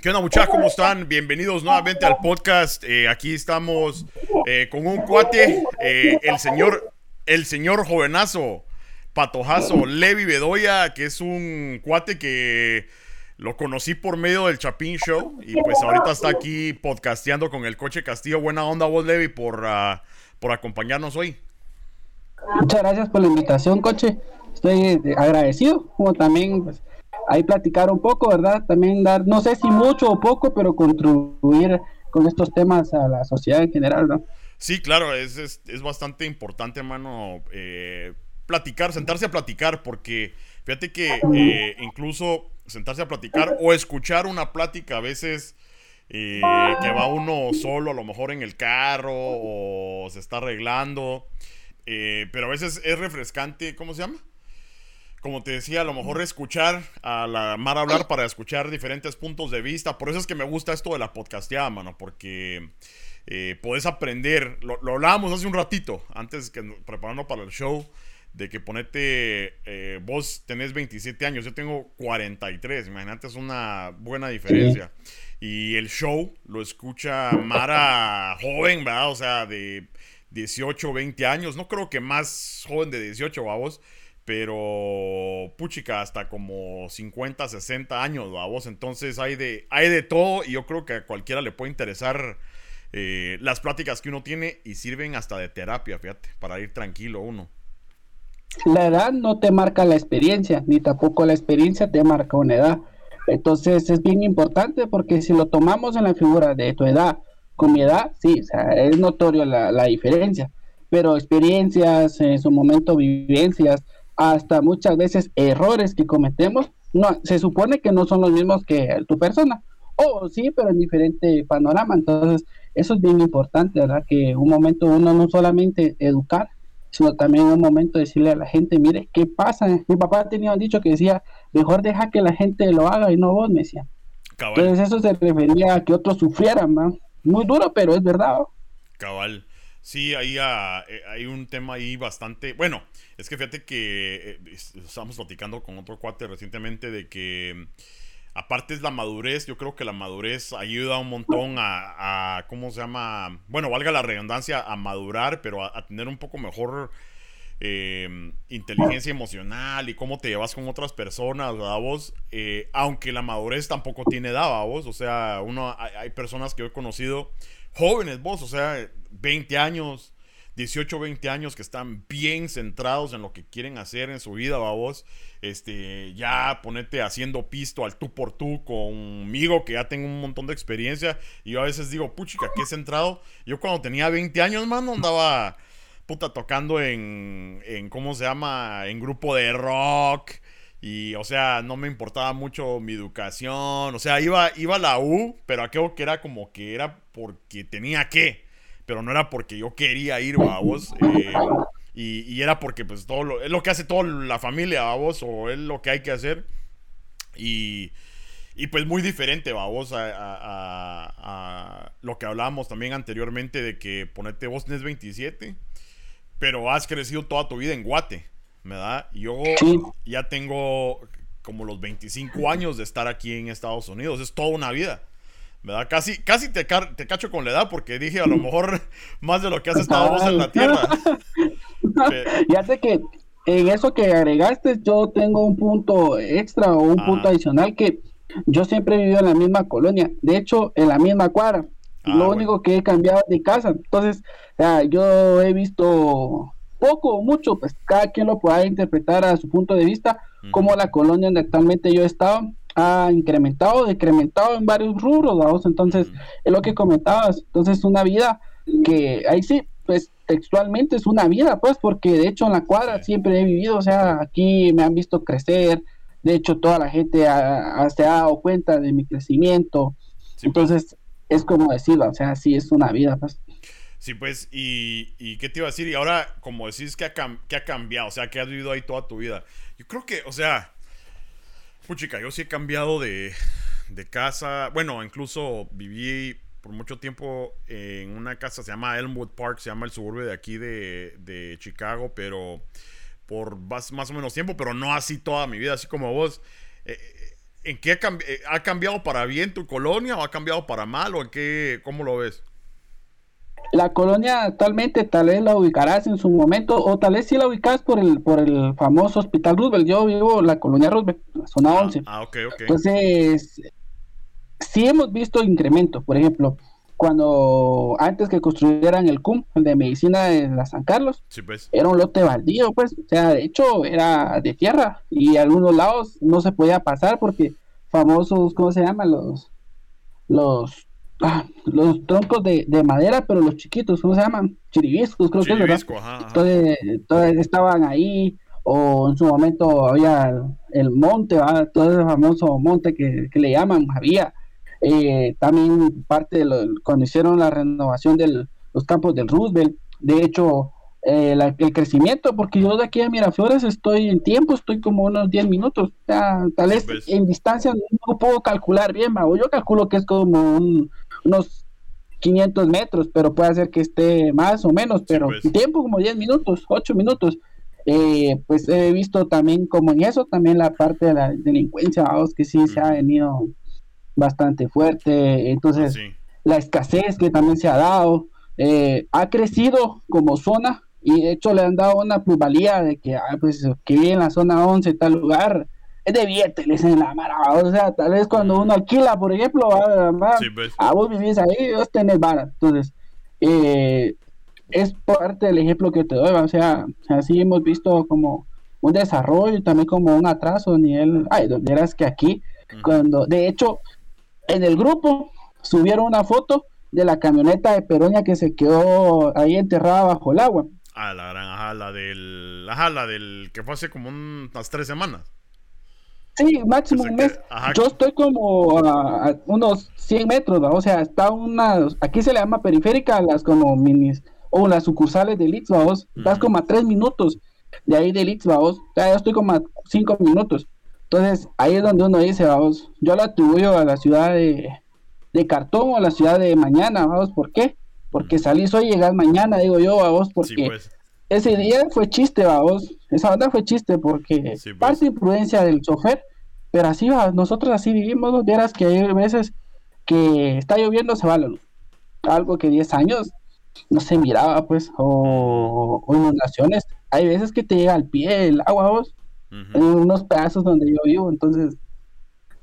¿Qué onda muchachos? ¿Cómo están? Bienvenidos nuevamente al podcast. Eh, aquí estamos eh, con un cuate, eh, el señor, el señor jovenazo, patojazo, Levi Bedoya, que es un cuate que lo conocí por medio del Chapín Show y pues ahorita está aquí podcasteando con el coche Castillo. Buena onda vos, Levi, por, ah, por acompañarnos hoy. Muchas gracias por la invitación, coche. Estoy agradecido, como también pues, ahí platicar un poco, ¿verdad? También dar, no sé si mucho o poco, pero contribuir con estos temas a la sociedad en general, ¿no? Sí, claro, es, es, es bastante importante, hermano, eh, platicar, sentarse a platicar, porque fíjate que eh, incluso sentarse a platicar o escuchar una plática a veces eh, que va uno solo, a lo mejor en el carro o se está arreglando, pero a veces es refrescante, ¿cómo se llama? Como te decía, a lo mejor escuchar a la Mar hablar para escuchar diferentes puntos de vista. Por eso es que me gusta esto de la podcasteada, mano, porque eh, puedes aprender. Lo, hablábamos hace un ratito, antes que preparando para el show, de que ponete, eh, vos tenés 27 años, yo tengo 43. Imagínate, es una buena diferencia. Y el show lo escucha Mara joven, ¿verdad? O sea, de 18, 20 años. No creo que más joven de 18, vamos pero puchica hasta como 50, 60 años, vos. Entonces hay de, hay de todo y yo creo que a cualquiera le puede interesar eh, las pláticas que uno tiene y sirven hasta de terapia, fíjate, para ir tranquilo uno. La edad no te marca la experiencia, ni tampoco la experiencia te marca una edad. Entonces es bien importante porque si lo tomamos en la figura de tu edad con mi edad, sí, o sea, es notorio la, la diferencia. Pero experiencias, en su momento vivencias, hasta muchas veces errores que cometemos, no, se supone que no son los mismos que tu persona. O sí, pero en diferente panorama. Entonces, eso es bien importante, ¿verdad? Que un momento uno no solamente educar, sino también un momento decirle a la gente, mire, ¿qué pasa? Mi papá tenía un dicho que decía, mejor deja que la gente lo haga y no vos, me decía. Entonces eso se refería a que otros sufrieran, ¿no? Muy duro, pero es verdad. Cabal. Sí, ahí ah, eh, hay un tema ahí bastante. Bueno, es que fíjate que eh, estábamos platicando con otro cuate recientemente de que aparte es la madurez, yo creo que la madurez ayuda un montón a, ¿cómo se llama? Bueno, valga la redundancia, a madurar, pero a, tener un poco mejor em, inteligencia emocional y cómo te llevas con otras personas, ¿verdad vos? Eh, aunque la madurez tampoco tiene edad, vos? O sea, uno, hay, hay personas que he conocido jóvenes vos, o sea, 20 años, 18, 20 años que están bien centrados en lo que quieren hacer en su vida, vos. Este, ya ponete haciendo pisto al tú por tú conmigo, que ya tengo un montón de experiencia. Y yo a veces digo, puchica, qué centrado. Yo cuando tenía 20 años, mano, andaba puta tocando en, en ¿cómo se llama? En grupo de rock. Y, o sea, no me importaba mucho mi educación. O sea, iba, iba a la U, pero aquello que era como que era porque tenía que. Pero no era porque yo quería ir, vos. Eh, y, era porque, pues, todo lo, es lo que hace toda la familia, vos, o es lo que hay que hacer. Y, y pues, muy diferente, vos, a, a, a, lo que hablábamos también anteriormente de que ponete vos tenés 27, pero has crecido toda tu vida en Guate. ¿verdad? Yo ya tengo como los 25 años de estar aquí en Estados Unidos, es toda una vida. ¿Verdad? Casi, casi te, te cacho con la edad porque dije a lo mejor más de lo que has estado vos en la tierra. ya sé que en eso que agregaste yo tengo un punto extra o un punto adicional que yo siempre he vivido en la misma colonia, de hecho en la misma cuadra. Ah, lo único que he cambiado de casa. Entonces, yo he visto poco o mucho, pues cada quien lo pueda interpretar a su punto de vista, como la colonia donde actualmente yo he estado ha incrementado, decrementado en varios rubros, vamos, entonces es lo que comentabas, entonces una vida que ahí sí, pues textualmente es una vida, pues, porque de hecho en la cuadra siempre he vivido, o sea, aquí me han visto crecer, de hecho toda la gente se ha dado cuenta de mi crecimiento, entonces es como decirlo, o sea, sí es una vida, pues. Sí, pues, y, y, qué te iba a decir? Y ahora, como decís que ha, que ha cambiado, o sea, que has vivido ahí toda tu vida. Yo creo que, o sea, puchica, yo sí he cambiado de, de casa. Bueno, incluso viví por mucho tiempo en una casa, se llama Elmwood Park, se llama el suburbio de aquí de, de Chicago, pero por más, o menos tiempo, pero no así toda mi vida, así como vos. Eh, ¿En qué ha, cambiado para bien tu colonia o ha cambiado para mal o en qué, cómo lo ves? La colonia actualmente tal vez la ubicarás en su momento o tal vez sí la ubicas por el por el famoso Hospital Roosevelt. Yo vivo en la colonia Roosevelt, la zona 11. Ah, ah, ok, ok. Entonces, sí hemos visto incrementos. Por ejemplo, cuando antes que construyeran el CUM, el de medicina de la San Carlos, pues. era un lote baldío, pues, o sea, de hecho era de tierra y algunos lados no se podía pasar porque famosos, ¿cómo se llaman? Los, los ah, los troncos de, madera, pero los chiquitos, ¿cómo se llaman? Chiribiscos, creo que es, ¿verdad? Entonces, estaban ahí, o en su momento había el, monte, todo ese famoso monte que, le llaman, había. Eh, también parte de lo, cuando hicieron la renovación de los campos del Roosevelt, de hecho, eh, el crecimiento, porque yo de aquí a Miraflores estoy en tiempo, estoy como unos 10 minutos, tal vez pues. en distancia no puedo calcular bien, yo calculo que es como unos 500 metros, pero puede ser que esté más o menos, pero pues. tiempo como 10 minutos, 8 minutos. Eh, pues he visto también como en eso, también la parte de la delincuencia, vamos, que sí se ha venido bastante fuerte, entonces la escasez que también se ha dado, eh, ha crecido como zona, y de hecho le han dado una plusvalía de que, ah, pues, que vive en la zona 11, tal lugar, es de billete, le dicen la mara, o sea, tal vez cuando uno alquila, por ejemplo, a pues. ah, vos vivís ahí, vos tenés vara, entonces, eh, es parte del ejemplo que te doy, o sea, así hemos visto como un desarrollo y también como un atraso a nivel, ay, donde eras que aquí, cuando, de hecho, en el grupo subieron una foto de la camioneta de Peroña que se quedó ahí enterrada bajo el agua. Ah, la gran, ajá, la del. Ajá, la del que fue hace como unas tres semanas. Sí, máximo un mes. Yo estoy como a, unos 100 metros, o sea, está una. Aquí se le llama periférica, las como minis. O las sucursales de Litz, vamos. Estás como a tres minutos de ahí de Litz, vamos. O sea, yo estoy como a cinco minutos. Entonces, ahí es donde uno dice, vamos. Yo lo atribuyo a la ciudad de, de cartón o a la ciudad de mañana, vamos. ¿Por qué? porque salís hoy y llegás mañana, digo yo, a vos, porque pues. Ese día fue chiste, va vos, esa banda fue chiste, porque pues. parte imprudencia del chofer, pero así va, nosotros así vivimos, ¿no? Vieras que hay veces que está lloviendo, se va la luz, algo que 10 años no se miraba, pues, o, inundaciones, hay veces que te llega al pie el agua, vos, en unos pedazos donde yo vivo, entonces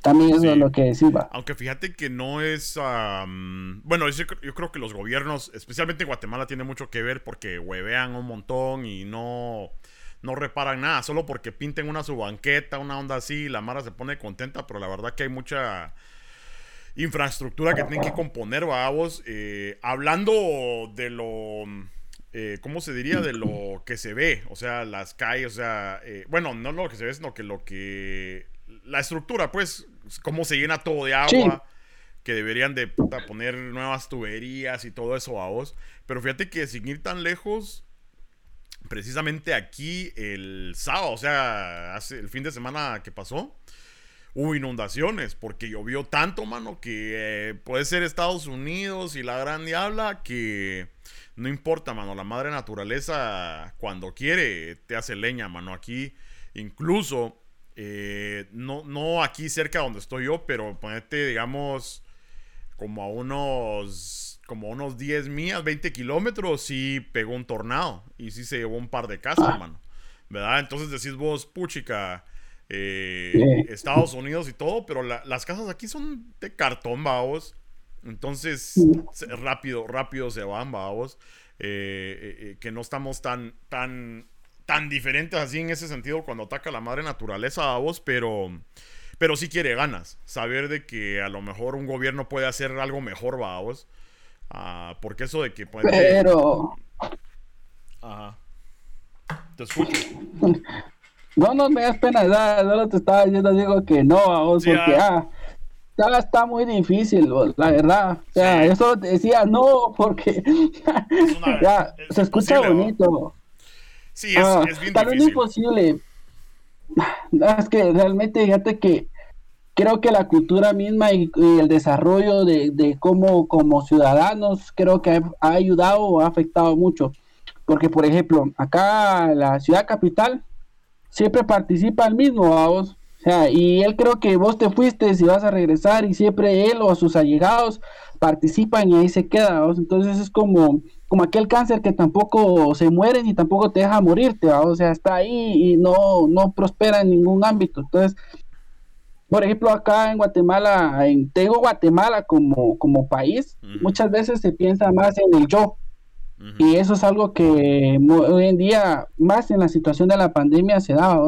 también es lo que decía. Aunque fíjate que no es. bueno, yo, creo que los gobiernos, especialmente en Guatemala, tiene mucho que ver porque huevean un montón y no, no reparan nada. Solo porque pinten una subanqueta, una onda así, la Mara se pone contenta, pero la verdad que hay mucha infraestructura que tienen que componer, vamos. Eh, hablando de lo. Eh, ¿Cómo se diría? De lo que se ve, o sea, las calles, o sea, eh, bueno, no lo que se ve, sino que lo que la estructura, pues, cómo se llena todo de agua, que deberían de poner nuevas tuberías y todo eso a vos. Pero fíjate que sin ir tan lejos, precisamente aquí el sábado, o sea, hace el fin de semana que pasó, hubo inundaciones porque llovió tanto, mano, que eh, puede ser Estados Unidos y la gran diabla que no importa, mano, la madre naturaleza cuando quiere te hace leña, mano. Aquí incluso eh, no, no aquí cerca donde estoy yo, pero ponete, digamos, como a unos, como unos 10 millas, 20 kilómetros, sí pegó un tornado y sí se llevó un par de casas, hermano. ¿Verdad? Entonces decís vos, puchica, eh, Estados Unidos y todo, pero las casas aquí son de cartón, vamos. Entonces, rápido, rápido se van, vamos. Eh, que no estamos tan, tan tan diferentes así en ese sentido cuando ataca la madre naturaleza a vos, pero, pero sí quiere ganas. Saber de que a lo mejor un gobierno puede hacer algo mejor, va a vos. Ah, porque eso de que puede... Pero... Ajá. Te escucho. No, no me das pena, no te estaba diciendo, digo que no, a vos, porque, ah, ya está muy difícil, la verdad. O sea, eso decía no, porque ya, se escucha bonito. Sí, es, ah, es bien tal difícil. imposible. Es que realmente, fíjate que creo que la cultura misma y, el desarrollo de, de, cómo como ciudadanos creo que ha, ayudado o ha afectado mucho. Porque, por ejemplo, acá la ciudad capital siempre participa el mismo, vamos. Sea, y él creo que vos te fuiste y vas a regresar y siempre él o sus allegados participan y ahí se queda. Entonces es como, como aquel cáncer que tampoco se muere ni tampoco te deja morirte. o sea, está ahí y no, no prospera en ningún ámbito. Entonces, por ejemplo, acá en Guatemala, en, tengo Guatemala como, como país, muchas veces se piensa más en el yo. Y eso es algo que hoy en día, más en la situación de la pandemia, se da.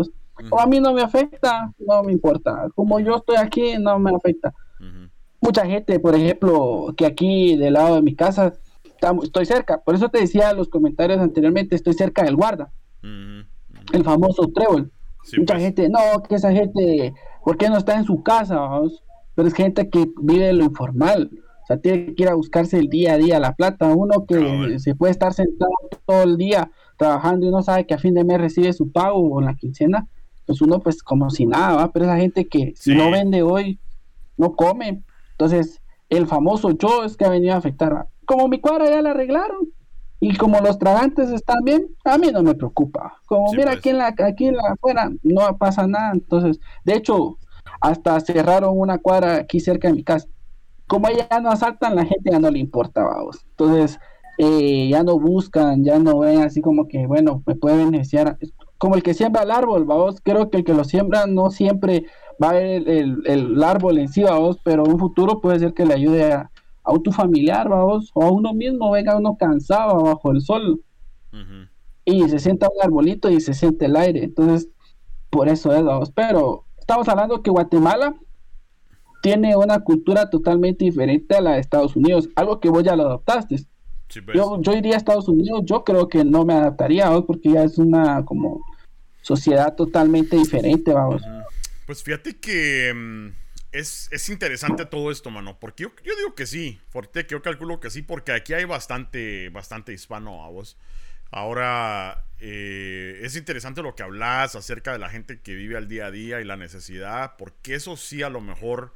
O a mí no me afecta, no me importa. Como yo estoy aquí, no me afecta. Mucha gente, por ejemplo, que aquí del lado de mi casa, estoy cerca. Por eso te decía los comentarios anteriormente, estoy cerca del guarda. El famoso trébol. Mucha pues. gente, no, que esa gente, ¿por qué no está en su casa? Pero es gente que vive lo informal. O sea, tiene que ir a buscarse el día a día la plata. Uno que se puede estar sentado todo el día trabajando y no sabe que a fin de mes recibe su pago o la quincena pues uno pues como si nada, ¿va? pero esa gente que si no vende hoy, no come. Entonces, el famoso yo es que ha venido a afectar. Como mi cuadra ya la arreglaron y como los tragantes están bien, a mí no me preocupa. Como mira pues. aquí en la aquí en la afuera no pasa nada, entonces, de hecho, hasta cerraron una cuadra aquí cerca de mi casa. Como ya no asaltan, la gente ya no le importa, vamos. Entonces, eh, ya no buscan, ya no ven así como que, bueno, me puede beneficiar como el que siembra el árbol, vamos, creo que el que lo siembra no siempre va a ver el, árbol en sí, vamos, pero un futuro puede ser que le ayude a, a un tu familiar, vamos, o a uno mismo, venga uno cansado bajo el sol. Y se sienta un arbolito y se siente el aire, entonces, por eso es, vamos, pero estamos hablando que Guatemala tiene una cultura totalmente diferente a la de Estados Unidos, algo que vos ya lo adoptaste. Pues. yo, yo iría a Estados Unidos, yo creo que no me adaptaría, porque ya es una como sociedad totalmente diferente, vamos. Pues fíjate que mm, es, es, interesante todo esto, mano, porque yo, yo digo que sí, porque yo calculo que sí, porque aquí hay bastante, bastante hispano, vos. Ahora, eh, es interesante lo que hablas acerca de la gente que vive al día a día y la necesidad, porque eso sí a lo mejor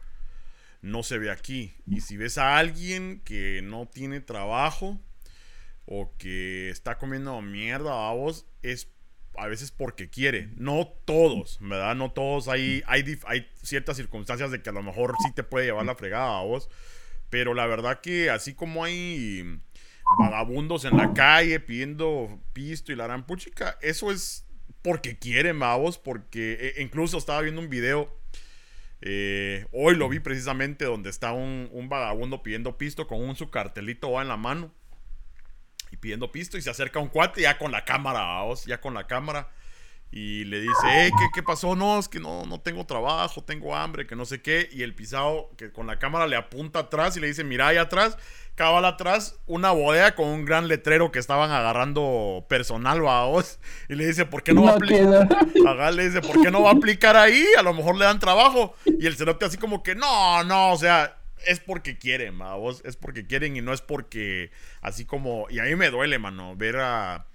no se ve aquí. Y si ves a alguien que no tiene trabajo o que está comiendo mierda a vos, es a veces porque quiere. No todos, ¿verdad? No todos. Hay, hay, ciertas circunstancias de que a lo mejor sí te puede llevar la fregada a vos. Pero la verdad que así como hay vagabundos en la calle pidiendo pisto y la gran puchica, eso es porque quieren, vos, porque e, incluso estaba viendo un video eh, hoy lo vi precisamente donde está un, vagabundo pidiendo pisto con un su cartelito va en la mano. Y pidiendo pisto y se acerca un cuate ya con la cámara, ya con la cámara y le dice, hey, ¿qué, ¿qué, pasó? No, es que no, no tengo trabajo, tengo hambre, que no sé qué. Y el pisado, que con la cámara le apunta atrás y le dice, mira ahí atrás, cabal atrás, una bodega con un gran letrero que estaban agarrando personal, vos. Y le dice, ¿por qué no, va a aplicar? le dice, ¿por qué no va a aplicar ahí? A lo mejor le dan trabajo. Y el cerote así como que, no, no, o sea, es porque quieren, vos. Es porque quieren y no es porque, así como, y a mí me duele, mano, ver a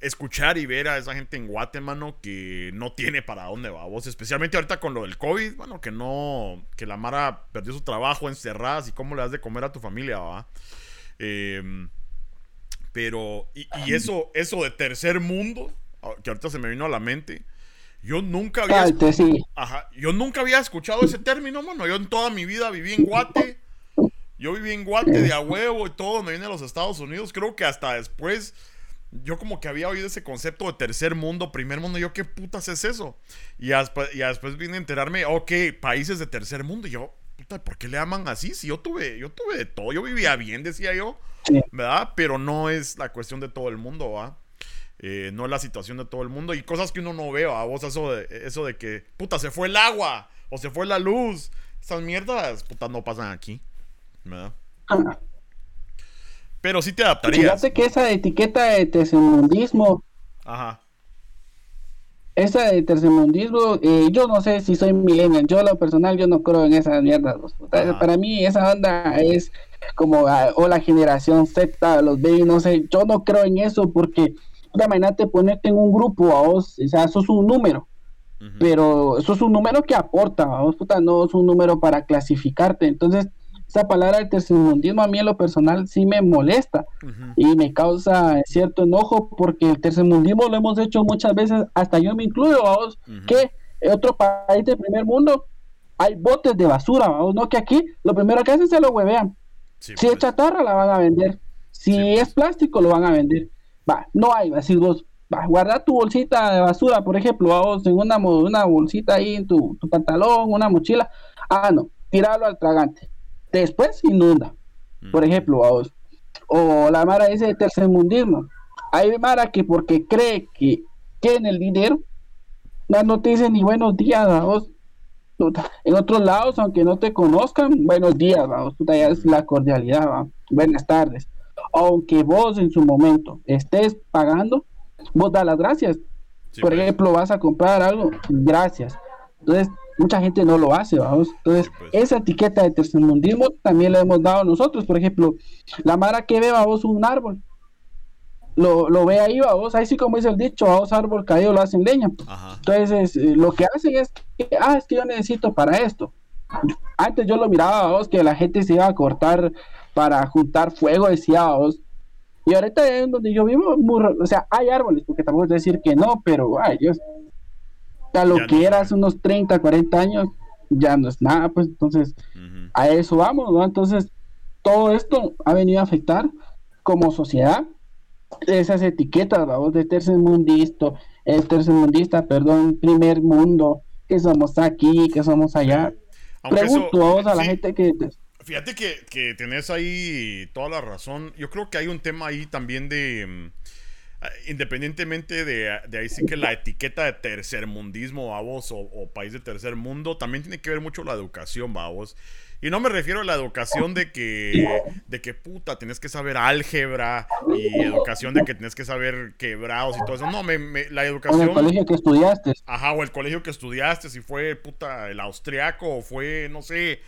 escuchar y ver a esa gente en Guatemala que no tiene para dónde va. Vos, especialmente ahorita con lo del COVID, bueno, que no, que la Mara perdió su trabajo encerrada, y cómo le das de comer a tu familia, va. Em, pero, y, eso, eso de tercer mundo, ah, que ahorita se me vino a la mente, yo nunca había, ajá, yo nunca había escuchado ese término, mano, yo en toda mi vida viví en Guate, yo viví en Guate de a huevo y todo, me vine a los Estados Unidos, creo que hasta después yo como que había oído ese concepto de tercer mundo, primer mundo, yo qué putas es eso. Y, después, y después vine a enterarme, ok, países de tercer mundo, y yo, puta, ¿por qué le llaman así? Si yo tuve, yo tuve de todo, yo vivía bien, decía yo, ¿verdad? Pero no es la cuestión de todo el mundo, ¿va? Eh, no es la situación de todo el mundo y cosas que uno no ve, a vos eso de, eso de que, puta, se fue el agua o se fue la luz, esas mierdas, puta, no pasan aquí, ¿verdad? Pero sí te adaptarías. Fíjate que esa etiqueta de tercermundismo. Ajá. Esa de tercermundismo, eh, yo no sé si soy millennial. Yo, lo personal, yo no creo en esas mierdas. Para mí, esa onda es como. Ah, o la generación Z, los baby, no sé. Yo no creo en eso porque. Imagínate ponerte en un grupo a vos. O sea, eso es un número. Pero eso es un número que aporta, vos, puta, no es un número para clasificarte. Entonces, esa palabra del tercermundismo a mí en lo personal sí me molesta y me causa cierto enojo porque el tercermundismo lo hemos hecho muchas veces, hasta yo me incluyo, vos, que en otro país del primer mundo hay botes de basura, ¿va? no que aquí lo primero que hacen se lo huevean. si es pues. chatarra la van a vender, si es pues. plástico lo van a vender. Va, no hay, así vos, va, guarda tu bolsita de basura, por ejemplo, vos en una, una bolsita ahí en tu, tu pantalón, una mochila, ah no, tirarlo al tragante. Después inunda, por ejemplo, vos. O la Mara ese de tercermundismo. Hay Mara que porque cree que tiene el dinero, no te dice ni buenos días, vos. En otros lados, aunque no te conozcan, buenos días, vamos, es la cordialidad, buenas tardes. Aunque vos en su momento estés pagando, vos da las gracias. Por pues. ejemplo, vas a comprar algo, gracias. Entonces, mucha gente no lo hace, vamos. Entonces, pues. esa etiqueta de tercermundismo también la hemos dado nosotros. Por ejemplo, la Mara que ve, vos un árbol, lo, lo ve ahí, vos, ahí sí como dice el dicho, vos árbol caído lo hacen leña. Entonces, eh, lo que hacen es que, ah, es que yo necesito para esto. Antes yo lo miraba, vos, que la gente se iba a cortar para juntar fuego, decía vos. Y ahorita en donde yo vivo, o sea, hay árboles, porque tampoco es decir que no, pero, ay, Dios, a lo que era hace unos 30, 40 años, ya no es nada, pues entonces a eso vamos, ¿no? Entonces, todo esto ha venido a afectar como sociedad esas etiquetas, vamos, de tercermundista, el tercermundista, perdón, primer mundo, que somos aquí, que somos allá. Pregunto vamos a la gente que... Fíjate que, que tenés ahí toda la razón. Yo creo que hay un tema ahí también de mm, independientemente de, de, ahí sí que la etiqueta de tercermundismo, o, o, país de tercer mundo, también tiene que ver mucho la educación, vamos. Y no me refiero a la educación de que, de que puta, tienes que saber álgebra y educación de que tienes que saber quebrados y todo eso. No, me, la educación. O el colegio que estudiaste. Ajá, o el colegio que estudiaste, si fue puta el austriaco o fue, no sé,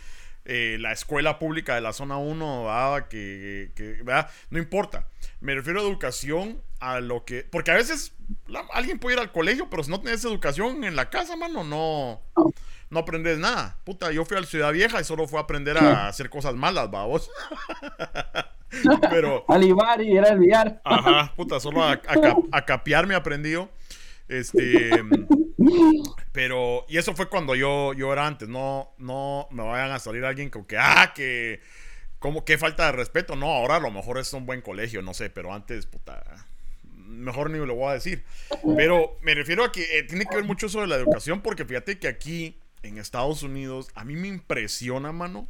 eh, la escuela pública de la zona 1, que, que no importa. Me refiero a educación a lo que. Porque a veces alguien puede ir al colegio, pero si no tienes educación en la casa, mano, no no aprendes nada. Puta, yo fui a la Ciudad Vieja y solo fui a aprender a hacer cosas malas, babos. Pero. Alivar y era el. Ajá, puta, solo a, a, capear me aprendió. Este. Pero. Y eso fue cuando yo, yo era antes. No, no me vayan a salir alguien con que. Ah, que. Como qué falta de respeto. No, ahora a lo mejor es un buen colegio, no sé, pero antes, puta mejor ni lo voy a decir. Pero me refiero a que eh, tiene que ver mucho de la educación, porque fíjate que aquí en Estados Unidos, a mí me impresiona, mano,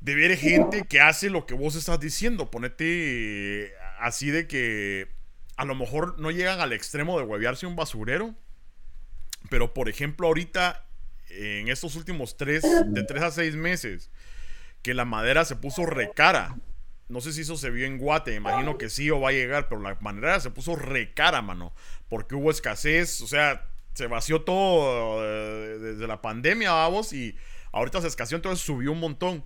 de ver gente que hace lo que vos estás diciendo. Ponete así de que a lo mejor no llegan al extremo de huevearse un basurero, pero por ejemplo ahorita, en estos últimos tres, de tres a seis meses, que la madera se puso recara. No sé si eso se vio en Guate, imagino que sí o va a llegar, pero la madera se puso recara, mano, porque hubo escasez, o sea, se vació todo eh, desde la pandemia, vamos, y ahorita se escaseó, entonces subió un montón.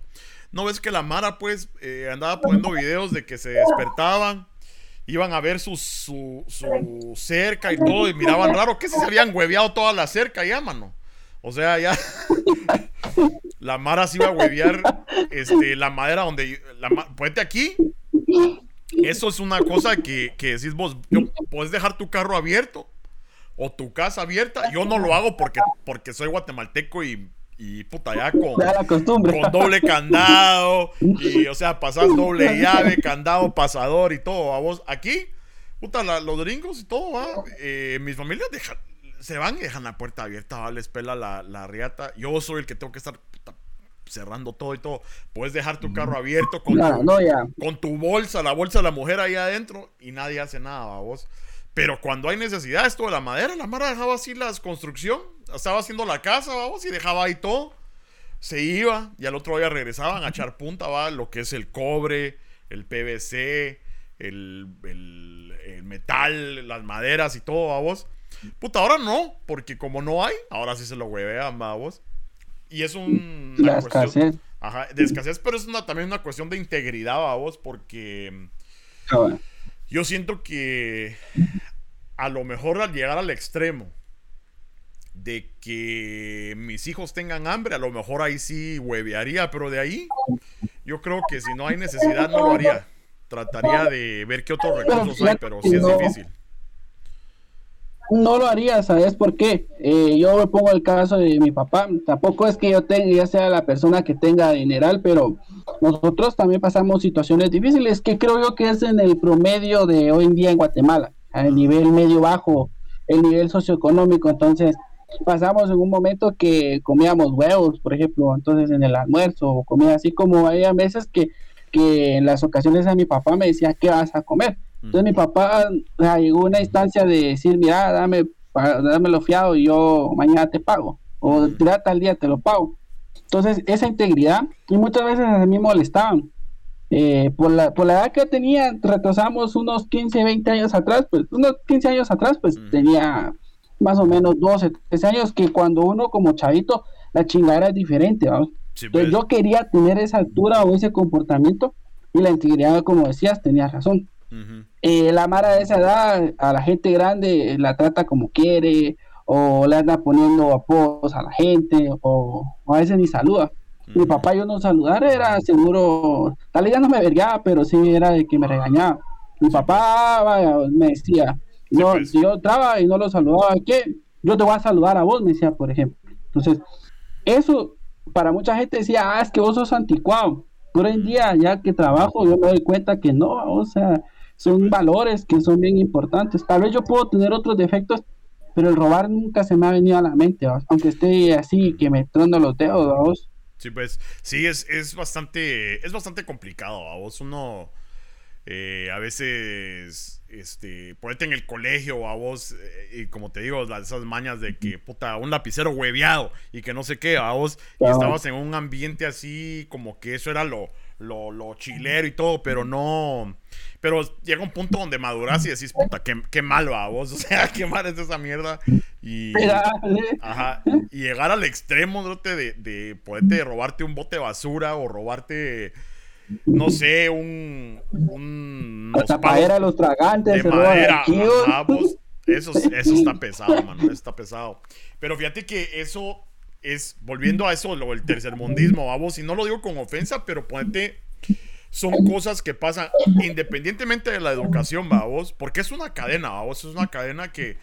¿No ves que la Mara, pues, eh, andaba poniendo videos de que se despertaban, iban a ver su, su, cerca y todo, y miraban raro, que se habían hueveado toda la cerca ya, mano? O sea, ya. La Mara se iba a huevear este, la madera donde. La, ponete aquí. Eso es una cosa que, que decís vos. Puedes dejar tu carro abierto o tu casa abierta. Yo no lo hago porque, porque soy guatemalteco y, y puta, ya con, con doble candado. Y, o sea, pasas doble llave, candado, pasador y todo. A vos, aquí, puta, los gringos y todo, ¿va? Eh, mis familias dejan, se van y dejan la puerta abierta, ¿va? les pela la, la riata. Yo soy el que tengo que estar cerrando todo y todo. Puedes dejar tu carro abierto con, tu, con tu bolsa, la bolsa de la mujer ahí adentro y nadie hace nada, ¿va? vos. Pero cuando hay necesidad, esto de la madera, la Mara dejaba así la construcción, estaba haciendo la casa, vamos, y dejaba ahí todo. Se iba y al otro día regresaban a echar punta, va, lo que es el cobre, el PVC, el, metal, las maderas y todo, vamos. Puta, ahora no, porque como no hay, ahora sí se lo huevean, vamos. Y es un. La escasez. Ajá, de escasez, pero es una, también una cuestión de integridad, vamos, porque. Ah, yo siento que a lo mejor al llegar al extremo de que mis hijos tengan hambre, a lo mejor ahí sí huevearía, pero de ahí yo creo que si no hay necesidad no lo haría. Trataría de ver qué otros recursos hay, pero sí es difícil. No lo haría, ¿sabes por qué? Eh, yo me pongo el caso de mi papá, tampoco es que yo tenga, ya sea la persona que tenga dineral, pero nosotros también pasamos situaciones difíciles, que creo yo que es en el promedio de hoy en día en Guatemala, a nivel medio bajo, el nivel socioeconómico, entonces pasamos en un momento que comíamos huevos, por ejemplo, entonces en el almuerzo, comía así como había veces que, que en las ocasiones a mi papá me decía, ¿qué vas a comer? Entonces mi papá llegó a una instancia de decir, mira, dame, dame lo fiado y yo mañana te pago, o trata tal día te lo pago. Entonces esa integridad, y muchas veces a mí molestaban. Eh, por, la, por la edad que tenía, retrasamos unos 15, 20 años atrás, pues unos 15 años atrás, pues tenía más o menos 12, 13 años, que cuando uno como chavito, la chingada es diferente, ¿vamos? Pues. yo quería tener esa altura o ese comportamiento, y la integridad, como decías, tenía razón. Eh, la Mara de esa edad, a la gente grande la trata como quiere, o le anda poniendo apodos a la gente, o, a veces ni saluda. Mi papá yo no saludar era seguro, tal vez ya no me vergaba, pero sí era de que me regañaba. Mi papá me decía, no, pues. si yo entraba y no lo saludaba, ¿qué? Yo te voy a saludar a vos, me decía, por ejemplo. Entonces, eso para mucha gente decía, ah, es que vos sos anticuado. Pero hoy en día, ya que trabajo, yo me doy cuenta que no, o sea, son valores que son bien importantes. Tal vez yo puedo tener otros defectos, pero el robar nunca se me ha venido a la mente, aunque esté así, que me trondo los dedos, vos. Sí, pues, sí, es, es bastante, es bastante complicado, a vos uno eh, a veces, este, ponerte en el colegio a vos, eh, y como te digo, esas mañas de que, puta, un lapicero hueveado y que no sé qué, a vos, y estabas en un ambiente así, como que eso era lo, lo, lo chilero y todo, pero no. Pero llega un punto donde maduras y decís, puta, qué, qué mal va vos. O sea, qué mal es esa mierda. Y, ajá, y llegar al extremo de, de, de poderte robarte un bote de basura o robarte no sé, un. un la tapadera de los tragantes, de madera. eso, eso está pesado, mano. Eso está pesado. Pero fíjate que eso es, volviendo a eso, lo del tercermundismo, vamos, y no lo digo con ofensa, pero ponete, son cosas que pasan independientemente de la educación, vamos, porque es una cadena, vamos, es una cadena que,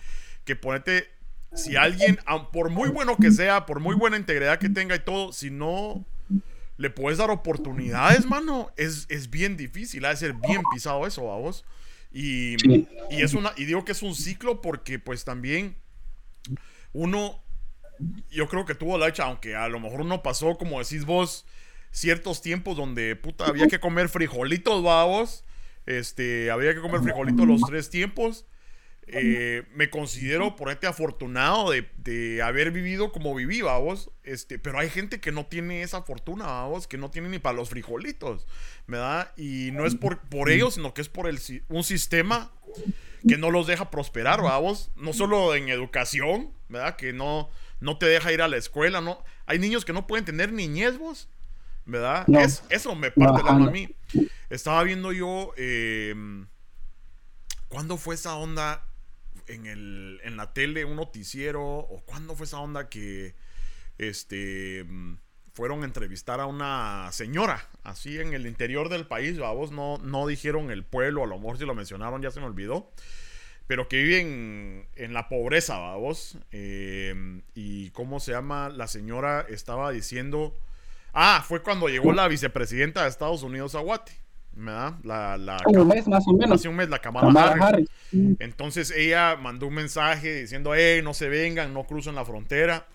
que ponete, si alguien, por muy bueno que sea, por muy buena integridad que tenga y todo, si no le puedes dar oportunidades, mano, es, es bien difícil, ha de ser bien pisado eso, vamos. Y, y, es una, y digo que es un ciclo porque pues también uno yo creo que tuvo la hecha, aunque a lo mejor uno pasó, como decís vos, ciertos tiempos donde puta había que comer frijolitos babos. Este, había que comer frijolitos los tres tiempos. Eh, me considero por este afortunado de, haber vivido como viví, vos. Este, pero hay gente que no tiene esa fortuna, vos, que no tiene ni para los frijolitos, ¿verdad? Y no es por, por ellos, sino que es por el, un sistema que no los deja prosperar, vamos. No solo en educación, ¿verdad? Que no, no te deja ir a la escuela, ¿no? Hay niños que no pueden tener niñez, vos, ¿verdad? Es, eso me parte la a mí. Estaba viendo yo, eh, ¿cuándo fue esa onda en, el, en la tele, un noticiero? ¿O cuándo fue esa onda que, este, fueron a entrevistar a una señora, así en el interior del país, vos no, no dijeron el pueblo, a lo mejor si lo mencionaron ya se me olvidó pero que viven en la pobreza, vamos. Eh, y cómo se llama, la señora estaba diciendo, ah, fue cuando llegó la vicepresidenta de Estados Unidos a Guate. ¿verdad? La, la, un mes más o menos. Hace un mes la Kamala, Harris. Entonces ella mandó un mensaje diciendo, hey, no se vengan, no crucen la frontera.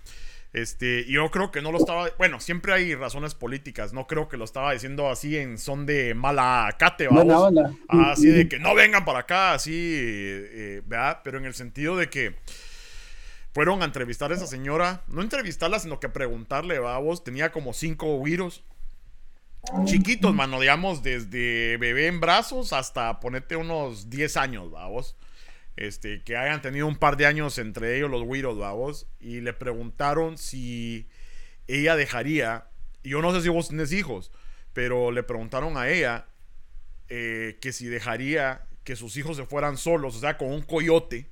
Este, yo creo que no lo estaba. Bueno, siempre hay razones políticas. No creo que lo estaba diciendo así en son de mala cate, vamos. Así de que no vengan para acá, así, eh, ¿verdad? Pero en el sentido de que fueron a entrevistar a esa señora. No entrevistarla, sino que preguntarle, vamos. Tenía como cinco virus. Chiquitos, mano, digamos, desde bebé en brazos hasta ponerte unos 10 años, vamos este, que hayan tenido un par de años entre ellos los Wiros, vamos, y le preguntaron si ella dejaría, yo no sé si vos tenés hijos, pero le preguntaron a ella eh, que si dejaría que sus hijos se fueran solos, o sea, con un coyote,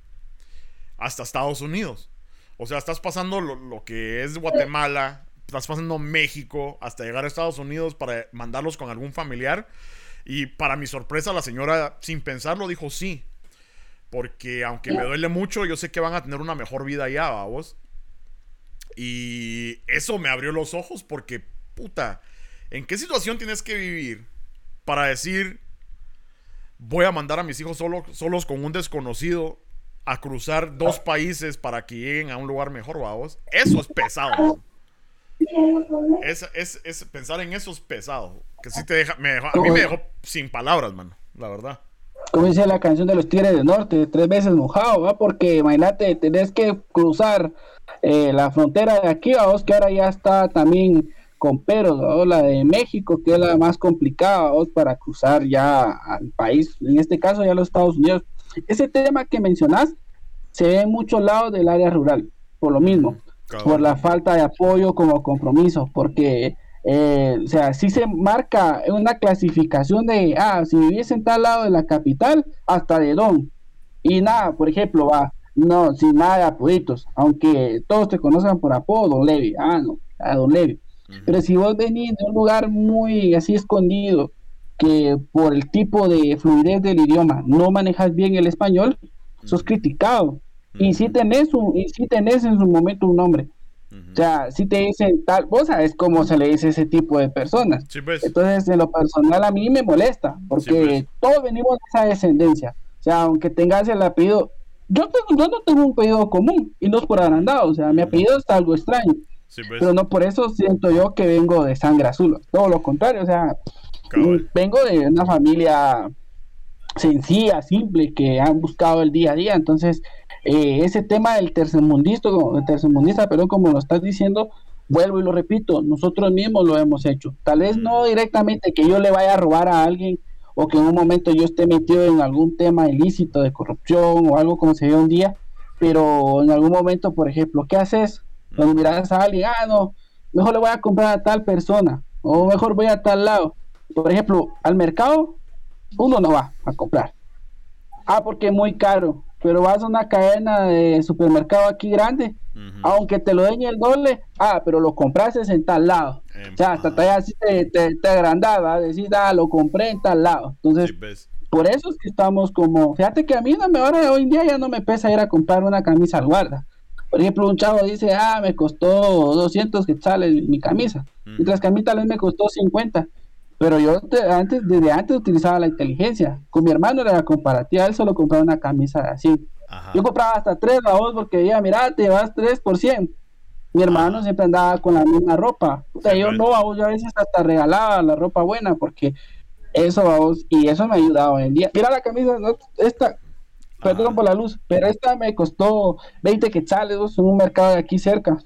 hasta Estados Unidos. O sea, estás pasando lo, lo que es Guatemala, estás pasando México, hasta llegar a Estados Unidos para mandarlos con algún familiar. Y para mi sorpresa, la señora, sin pensarlo, dijo sí. Porque aunque me duele mucho, yo sé que van a tener una mejor vida allá, vamos. Y eso me abrió los ojos porque, puta, ¿en qué situación tienes que vivir para decir, voy a mandar a mis hijos solo, solos con un desconocido a cruzar dos países para que lleguen a un lugar mejor, vamos? Eso es pesado. Es, es, pensar en eso es pesado. Que sí te deja, me a mí me dejó sin palabras, mano, la verdad. Como dice la canción de los Tigres del Norte, tres veces mojado, ¿va? Porque imagínate, tenés que cruzar eh, la frontera de aquí, vos que ahora ya está también con peros, la de México, que es la más complicada para cruzar ya al país, en este caso ya los Estados Unidos. Ese tema que mencionás se ve en muchos lados del área rural, por lo mismo por la falta de apoyo como compromiso, porque, eh, o sea, si se marca una clasificación de, ah, si viviese en tal lado de la capital, hasta de Don, y nada, por ejemplo, va, no, sin nada de apoditos, aunque todos te conozcan por apodo, Don Levi, ah, no, a Don Levi. Pero si vos venís de un lugar muy así escondido, que por el tipo de fluidez del idioma no manejas bien el español, sos criticado. Y si tenés, un, y si tenés en su momento un nombre. O sea, si te dicen tal, vos sabes cómo se le dice a ese tipo de personas. Pues. Entonces, en lo personal a mí me molesta, porque pues. todos venimos de esa descendencia. O sea, aunque tengas el apellido, yo, yo no tengo un apellido común, y no es por agrandado, o sea, mi apellido está algo extraño. Pues. Pero no por eso siento yo que vengo de sangre azul, todo lo contrario, o sea, vengo de una familia sencilla, simple, que han buscado el día a día, entonces eh, ese tema del tercermundista, tercermundista, pero como lo estás diciendo, vuelvo y lo repito, nosotros mismos lo hemos hecho. Tal vez no directamente que yo le vaya a robar a alguien o que en un momento yo esté metido en algún tema ilícito de corrupción o algo como se vio un día, pero en algún momento, por ejemplo, ¿qué haces? Cuando miras a alguien, ah, no, mejor le voy a comprar a tal persona o mejor voy a tal lado. Por ejemplo, al mercado, uno no va a comprar. Ah, porque es muy caro pero vas a una cadena de supermercado aquí grande, aunque te lo den el doble, ah, pero lo compraste en tal lado. o sea, hasta te, así te, te, agrandaba, decís, ah, lo compré en tal lado. Entonces, pues. por eso es que estamos como, fíjate que a mí no me, ahora hoy en día ya no me pesa ir a comprar una camisa al guarda. Por ejemplo, un chavo dice, ah, me costó 200 que sale mi camisa, y las camisas tal vez me costó 50 pero yo antes, desde antes utilizaba la inteligencia. Con mi hermano era la comparativa, él solo compraba una camisa así. Yo compraba hasta tres la voz porque ya, mira, te vas tres por cien. Mi hermano siempre andaba con la misma ropa. O sea, yo no, yo a veces hasta regalaba la ropa buena porque eso, vos, y eso me ha ayudado hoy en día. Mira la camisa, esta, perdón por la luz, pero esta me costó 20 quetzales en un mercado de aquí cerca.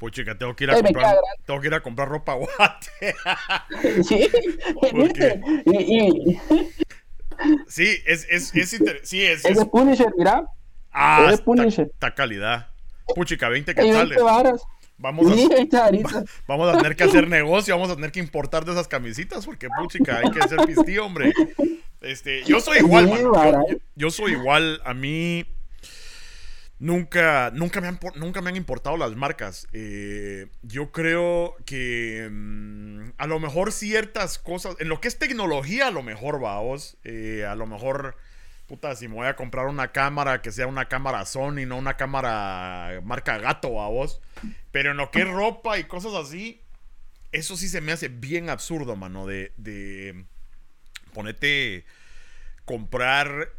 Pues chica, tengo que ir a, comprar, tengo que ir a comprar ropa guate. sí, sí, es, es, es, sí, es, es, de Punisher, mira. Ah, es Punisher. Está calidad. Puchica, 20 quetzales. Vamos a, vamos a tener que hacer negocio, vamos a tener que importar de esas camisitas, porque puchica, hay que hacer pistillo, hombre. Este, yo soy igual, man. yo soy igual. A mí Nunca, nunca, me han, nunca me han importado las marcas. Eh, yo creo que mm, a lo mejor ciertas cosas, en lo que es tecnología, a lo mejor, vaos, eh, a lo mejor, puta, si me voy a comprar una cámara que sea una cámara Sony, no una cámara marca gato, vaos. Pero en lo que es ropa y cosas así, eso sí se me hace bien absurdo, mano, de, de ponerte, comprar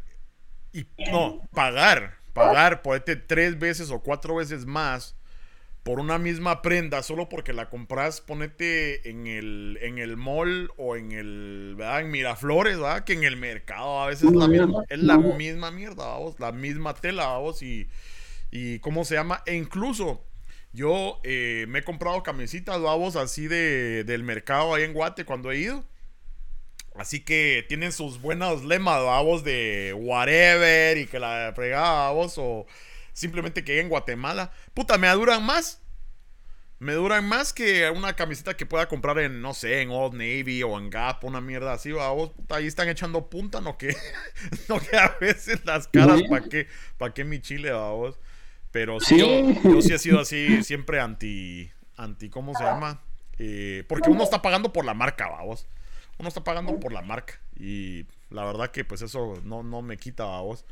y, no, pagar pagar, ponete tres veces o cuatro veces más por una misma prenda solo porque la compras, ponete en el, en el mall o en el, ¿verdad? En Miraflores, ¿verdad? Que en el mercado a veces es la misma, es la misma mierda, vamos, la misma tela, vamos, y, y ¿cómo se llama? E incluso yo eh, me he comprado camisitas, vamos, así de, del mercado ahí en Guate cuando he ido. Así que tienen sus buenos lemas, vamos, de whatever y que la fregada, o simplemente que en Guatemala. Puta, me duran más. Me duran más que una camiseta que pueda comprar en, no sé, en Old Navy o en Gap, una mierda así, vos. Puta, ahí están echando punta, no que, no que a veces las caras, ¿para qué, pa qué mi chile, vos? Pero sí, Yo, sí he sido así, siempre anti, anti, ¿cómo se llama? Eh, porque uno está pagando por la marca, vamos uno está pagando por la marca. Y la verdad que pues eso no, no me quita a vos.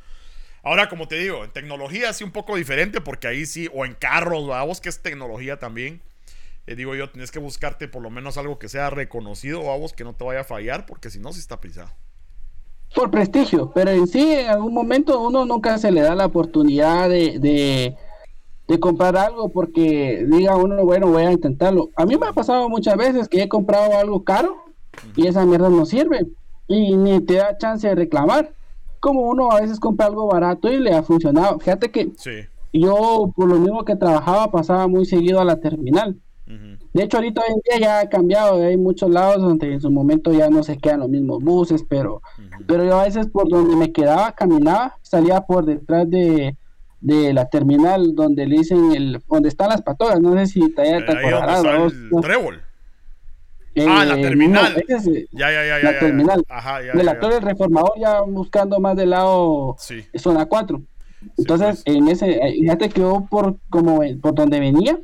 Ahora, como te digo, en tecnología sí un poco diferente, porque ahí sí, o en carros, vos que es tecnología también. Eh, digo yo, tienes que buscarte por lo menos algo que sea reconocido, vos que no te vaya a fallar, porque si no, sí está pisado. Por prestigio, pero en sí, en algún momento uno nunca se le da la oportunidad de, de, de comprar algo porque diga uno, bueno, voy a intentarlo. A mí me ha pasado muchas veces que he comprado algo caro y esa mierda no sirve y ni te da chance de reclamar. Como uno a veces compra algo barato y le ha funcionado. Fíjate que yo, por lo mismo que trabajaba, pasaba muy seguido a la terminal. De hecho, ahorita hoy en día ya ha cambiado. Hay muchos lados donde en su momento ya no se quedan los mismos buses, pero, pero yo a veces por donde me quedaba, caminaba, salía por detrás de, de la terminal donde le dicen el donde están las patogas. No sé si te, te acordarás. El trébol ah, la eh, terminal. ya, ya, ya. La terminal. Ajá, ya, de la Torre Reformador, ya buscando más del lado sí. zona 4. Entonces, pues. en ese, fíjate que yo por, como, por donde venía,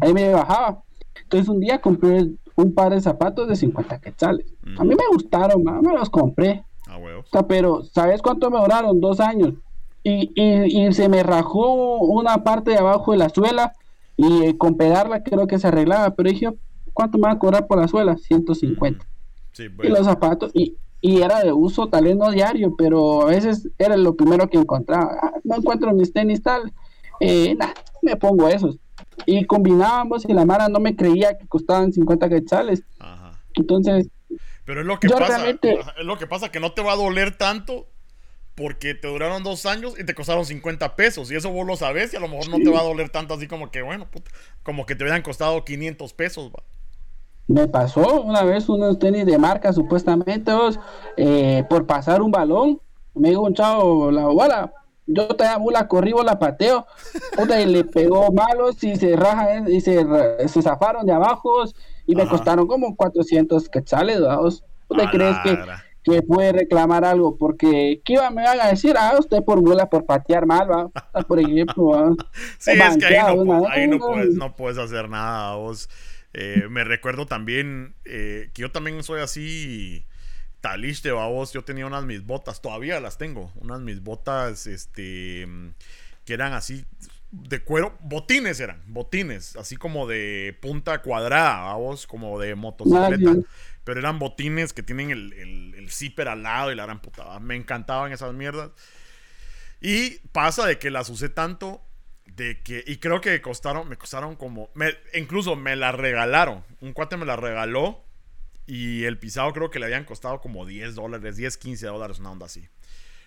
ahí me bajaba. Entonces, un día compré un par de zapatos de 50 quetzales. A mí me gustaron, me los compré. Ah, o sea, pero, ¿sabes cuánto me duraron? Dos años. Y, y, y, se me rajó una parte de abajo de la suela y eh, con pegarla creo que se arreglaba, pero dije, ¿cuánto me va a cobrar por la suela? 150. Y pues. los zapatos, y, era de uso tal vez no diario, pero a veces era lo primero que encontraba. Ah, no encuentro mis tenis tal, eh, me pongo esos. Y combinábamos y la Mara no me creía que costaban 50 quetzales. Entonces, pero es lo que pasa, es lo que pasa que no te va a doler tanto porque te duraron dos años y te costaron 50 pesos. Y eso vos lo sabes y a lo mejor no te va a doler tanto así como que, bueno, como que te hubieran costado 500 pesos. ¿va? Me pasó una vez unos tenis de marca, supuestamente, eh, por pasar un balón. Me dijo un chavo, la bola, yo te amo la corrí, la pateo. y le pegó malos y se raja y se, se zafaron de abajo y me costaron como 400 quetzales, ¿vos? ¿Tú crees que, que puede reclamar algo? Porque, ¿qué iba, me van a decir? Ah, usted por bola, por patear mal, ¿va? Por ejemplo, Sí, es que ahí, no, ahí no, puedes, no puedes hacer nada, vos. Eh, me recuerdo también eh, que yo también soy así taliste, babos. Yo tenía unas mis botas, todavía las tengo. Unas mis botas, este, que eran así de cuero, botines eran, botines, así como de punta cuadrada, babos, como de motocicleta. Pero eran botines que tienen el, el, zipper al lado y la gran puta. Me encantaban esas mierdas. Y pasa de que las usé tanto de que, y creo que costaron, me costaron como, me, incluso me la regalaron, un cuate me la regaló y el pisado creo que le habían costado como 10 dólares, 10, 15 dólares, una onda así.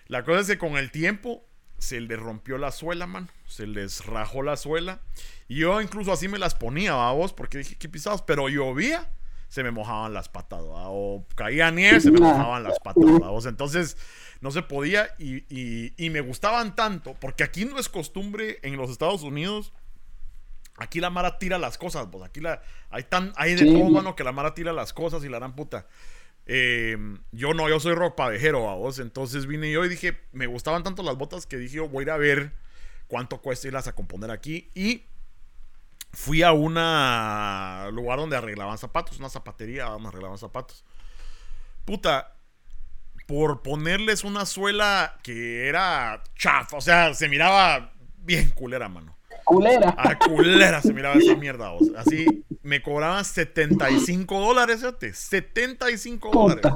La cosa es que con el tiempo se le rompió la suela, man, se les rajó la suela. Y yo incluso así me las ponía, vos, porque dije, qué pisados, pero llovía, se me mojaban las patas, o caía nieve, se me mojaban las patas, vos, entonces no se podía y, me gustaban tanto, porque aquí no es costumbre en los Estados Unidos. Aquí la Mara tira las cosas, pues aquí la, hay, tan, hay de todo, mano, que la Mara tira las cosas y la dan puta. Eh, yo no, yo soy ropavejero, a vos. Entonces vine yo y dije, me gustaban tanto las botas que dije, voy a ir a ver cuánto cuesta irlas a componer aquí. Y fui a un lugar donde arreglaban zapatos, una zapatería donde arreglaban zapatos. Puta, por ponerles una suela que era chafa. O sea, se miraba bien culera, mano. Culera. Ah, culera se miraba esa mierda. O sea, así me cobraban 75 dólares, fíjate. 75 dólares.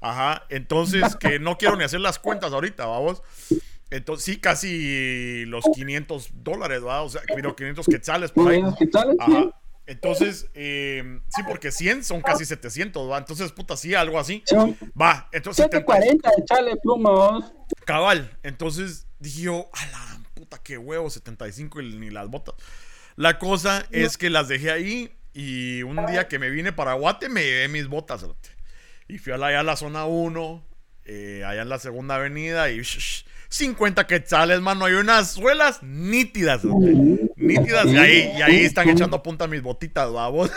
Ajá. Entonces, que no quiero ni hacer las cuentas ahorita, vamos. Entonces, sí, casi los 500 dólares, ¿va? O sea, 500 quetzales por ahí. quetzales? Ajá. Entonces, eh, sí, porque 100 son casi 700, ¿va? Entonces, puta, sí, algo así. Va, entonces. 740, echale pluma, Cabal. Entonces dije yo, a la puta, qué huevo, 75 y ni las botas. La cosa es que las dejé ahí y un día que me vine para Guate me llevé mis botas. Y fui allá a la zona 1, eh, allá en la segunda avenida y 50 quetzales, mano. Hay unas suelas nítidas, nítidas. Y ahí, y ahí están echando punta mis botitas, babos.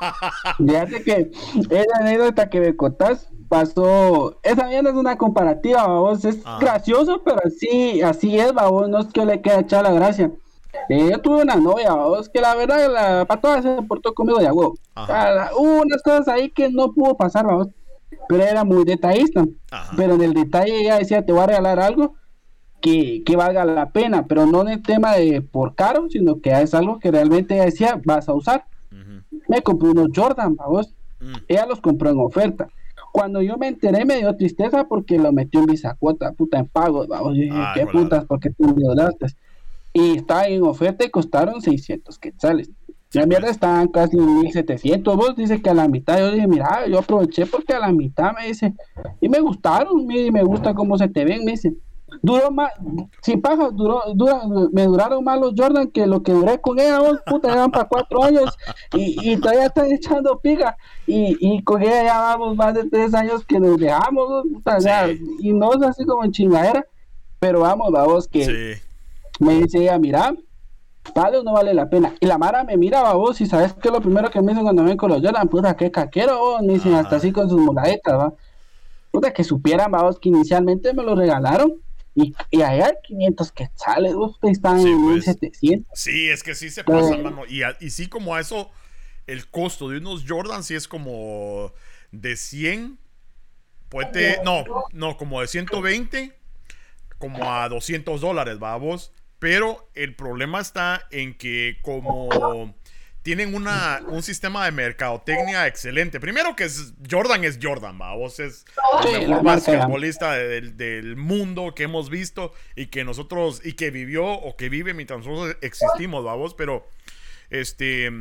Fíjate que esa anécdota que me contás pasó. Esa bien es una comparativa, babos. Es ah. gracioso, pero así, así es, babos. No es que le quede echar la gracia. Eh, yo tuve una novia, babos, que la verdad la patada se portó conmigo de agua. hubo unas cosas ahí que no pudo pasar, babos. Pero era muy detallista. Pero en el detalle ella decía, te voy a regalar algo que, que, valga la pena, pero no en el tema de por caro, sino que es algo que realmente decía, vas a usar. Me compré unos Jordan, vos. Mm. Ella los compró en oferta. Cuando yo me enteré me dio tristeza porque lo metió en visa cuota, puta, en pago, vamos. dije, qué putas, porque tú me Y estaba en oferta y costaron 600 quetzales. La mierda estaban casi 1700. Vos dice que a la mitad. Yo dije, mira, yo aproveché porque a la mitad me dice. Y me gustaron, me, me gusta cómo se te ven. Me dice, duró más, sin paja, duró, dura, me duraron más los Jordan que lo que duré con ella, vos, puta, eran para cuatro años y, y todavía están echando pica y, y con ella ya vamos más de tres años que nos dejamos, puta, y no es así como en chingadera, pero vamos, vamos, que me dice ella, mira, vale o no vale la pena. Y la Mara me mira, vos, y sabes que lo primero que me dicen cuando ven con los Jordan, puta, qué caquero, vos, me dicen hasta así con sus muladetas, va. Puta, que supieran, vamos, que inicialmente me lo regalaron y, y allá hay 500 quetzales, ustedes están en 1700. Pues. Sí, es que sí se pasa, mano. Y, y sí, como a eso, el costo de unos Jordan sí es como de 100. Puede, no, no, como de 120, como a 200 dólares, vamos. Pero el problema está en que como tienen una, un sistema de mercadotecnia excelente. Primero que es, Jordan es Jordan, ¿va? Vos es el mejor basquetbolista del, del, mundo que hemos visto y que nosotros, y que vivió o que vive mientras nosotros existimos, ¿va? Vos, pero, este,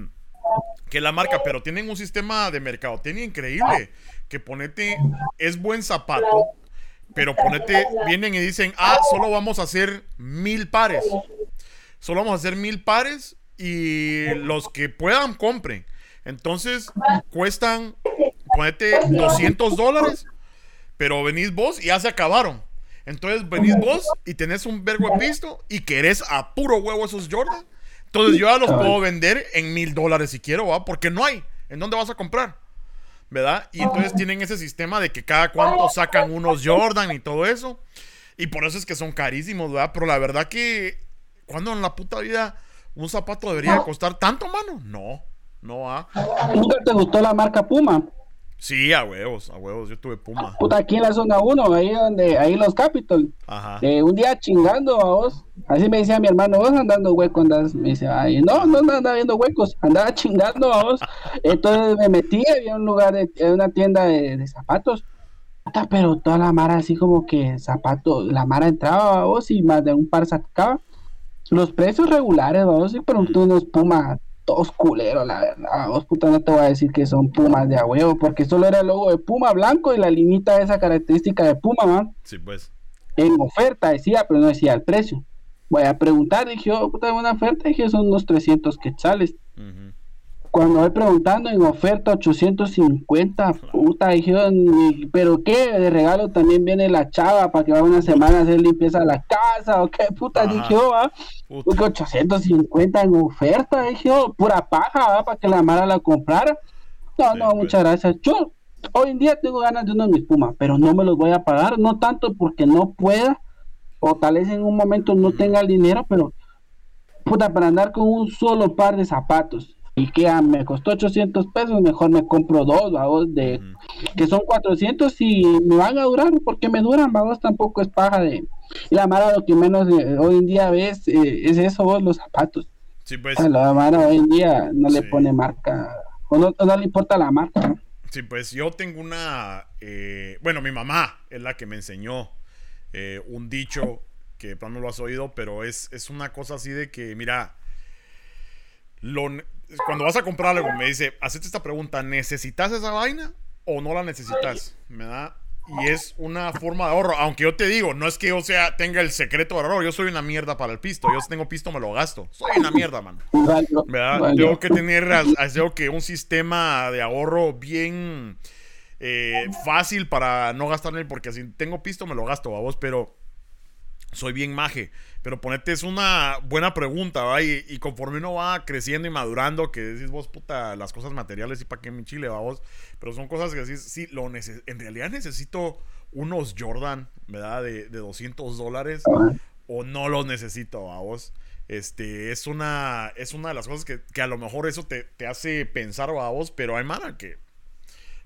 que la marca, pero tienen un sistema de mercadotecnia increíble. Que ponete, es buen zapato, pero ponete, vienen y dicen, ah, solo vamos a hacer mil pares. Solo vamos a hacer mil pares y los que puedan compren. Entonces cuestan, ponete 200 dólares, pero venís vos y ya se acabaron. Entonces venís vos y tenés un vergo de pisto y querés a puro huevo esos Jordan. Entonces yo ya los puedo vender en mil dólares si quiero, ¿va? Porque no hay. ¿En dónde vas a comprar? ¿Verdad? Y entonces tienen ese sistema de que cada cuánto sacan unos Jordan y todo eso. Y por eso es que son carísimos, ¿verdad? Pero la verdad que cuando en la puta vida ¿Un zapato debería costar tanto, mano? No, no ah. ¿Nunca te gustó la marca Puma? Sí, a huevos, a huevos, yo tuve Puma. Puta, aquí en la zona 1, ahí donde, ahí los Capitol. Ajá. Eh, un día chingando a vos, así me decía mi hermano, vos andando hueco andas, me dice, ay, no, no andaba viendo huecos, andaba chingando a vos. Entonces me metí, había un lugar, de, una tienda de, zapatos. Puta, pero toda la mara así como que zapatos, la mara entraba a vos y más de un par sacaba. Los precios regulares, vamos, pero unos Pumas todos culeros, la verdad. Vos puta no te voy a decir que son Pumas de a huevo, porque solo era el logo de Puma blanco y la limita esa característica de Puma, man. Sí, pues. En oferta decía, pero no decía el precio. Voy a preguntar, dije, oh, puta, una oferta, dije, son unos 300 quetzales. Uh cuando voy preguntando en oferta 850, puta, dijeron, pero qué, de regalo también viene la chava para que vaya una semana a hacer limpieza a la casa, o qué puta, dije, va, 850 en oferta, dije, pura paja, ¿va? para que la mara la comprara. No, no, pues. muchas gracias. Yo hoy en día tengo ganas de uno de mis pumas, pero no me los voy a pagar, no tanto porque no pueda, o tal vez en un momento no tenga el dinero, pero puta, para andar con un solo par de zapatos y que me costó 800 pesos, mejor me compro dos, vamos, de que son 400 y me van a durar, porque me duran, vamos, tampoco es paja de... Y la mara lo que menos eh, hoy en día ves eh, es eso, vos, los zapatos. Sí, pues. la mara hoy en día no le pone marca, o no, le importa la marca. Sí, pues yo tengo una, eh, bueno, mi mamá es la que me enseñó un dicho que no lo has oído, pero es, es una cosa así de que, mira, lo, cuando vas a comprar algo, me dice, hacete esta pregunta, ¿necesitas esa vaina o no la necesitas? Me da... Y es una forma de ahorro. Aunque yo te digo, no es que yo sea, tenga el secreto de ahorro. Yo soy una mierda para el pisto. Yo si tengo pisto me lo gasto. Soy una mierda, mano. ¿Verdad? Tengo que tener tengo que un sistema de ahorro bien eh, fácil para no gastarme. Porque si tengo pisto me lo gasto, a vos. Pero soy bien maje. Pero ponete, es una buena pregunta. Y, conforme uno va creciendo y madurando, que decís vos, puta, las cosas materiales y para qué mi chile, va vos. Pero son cosas que decís, sí, lo en realidad necesito unos Jordan, ¿verdad? De, de 200 dólares. O no los necesito, va vos. Este, es una, es una de las cosas que, a lo mejor eso te, hace pensar, va vos. Pero hay mala que,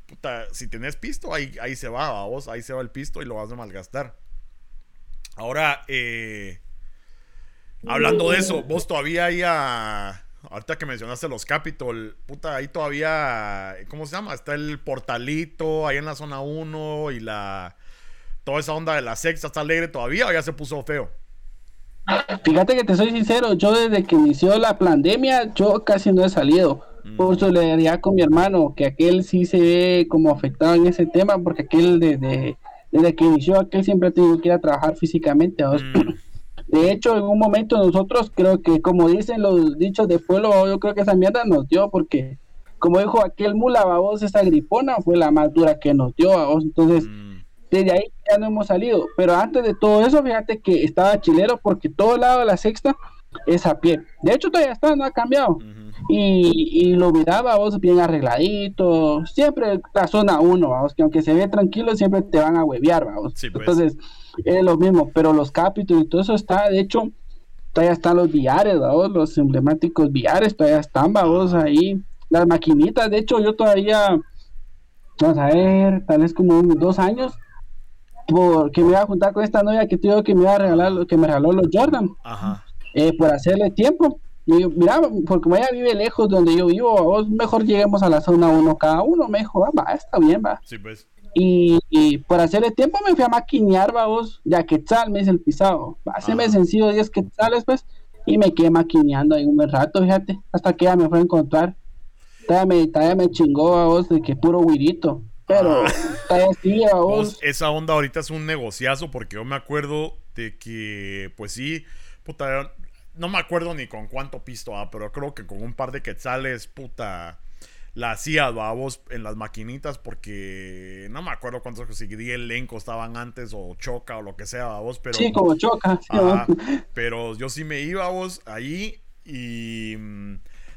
puta, si tenés pisto, ahí, ahí se va, va vos. Ahí se va el pisto y lo vas a malgastar. Ahora, eh, hablando de eso, vos todavía ahí a... Ahorita que mencionaste los Capitol, puta, ahí todavía, ¿cómo se llama? Está el portalito ahí en la zona 1 y la... Toda esa onda de la sexta está alegre todavía o ya se puso feo. Fíjate que te soy sincero, yo desde que inició la pandemia, yo casi no he salido. Mm. Por solidaridad con mi hermano, que aquel sí se ve como afectado en ese tema, porque aquel desde, desde que inició, aquel siempre ha tenido que ir a trabajar físicamente. Mm. De hecho, en un momento nosotros creo que, como dicen los dichos de pueblo, yo creo que esa mierda nos dio, porque como dijo aquel mula, vos, esa gripona fue la más dura que nos dio, vos. Entonces, mm. desde ahí ya no hemos salido. Pero antes de todo eso, fíjate que estaba chilero, porque todo lado de la sexta es a pie. De hecho, todavía está, no ha cambiado. Y, lo miraba vos bien arregladito. Siempre la zona 1, vamos, que aunque se ve tranquilo, siempre te van a huevear, vamos. Pues. Entonces, es lo mismo, pero los capítulos y todo eso está, de hecho, todavía están los viares, vamos, los emblemáticos viares, todavía están, vamos, ahí. Las maquinitas, de hecho, yo todavía, vamos a ver, tal vez como unos dos años, porque me iba a juntar con esta novia que tuvo que me iba a regalar, que me regaló los Jordan. Ajá eh, por hacerle tiempo. Y mira, porque ella vive lejos donde yo vivo, vos mejor lleguemos a la zona uno cada uno, mejor, va, está bien, va. Sí, pues. Y, por hacerle tiempo me fui a maquinear, va, vos, ya tal me hice el pisado. Hace me sencillo 10 quetzales, pues, y me quedé maquineando ahí un rato, fíjate, hasta que ella me fue a encontrar. Todavía me, me chingó a vos de que puro guirito. Pero ah. todavía a vos. Esa onda ahorita es un negociazo porque yo me acuerdo de que, pues sí, puta, no me acuerdo ni con cuánto pisto, ah, pero creo que con un par de quetzales, puta, la hacía, vos en las maquinitas porque no me acuerdo cuántos si el elenco estaban antes o choca o lo que sea, vos, pero... Sí, como choca. pero yo sí me iba, vos, ahí y... Mm,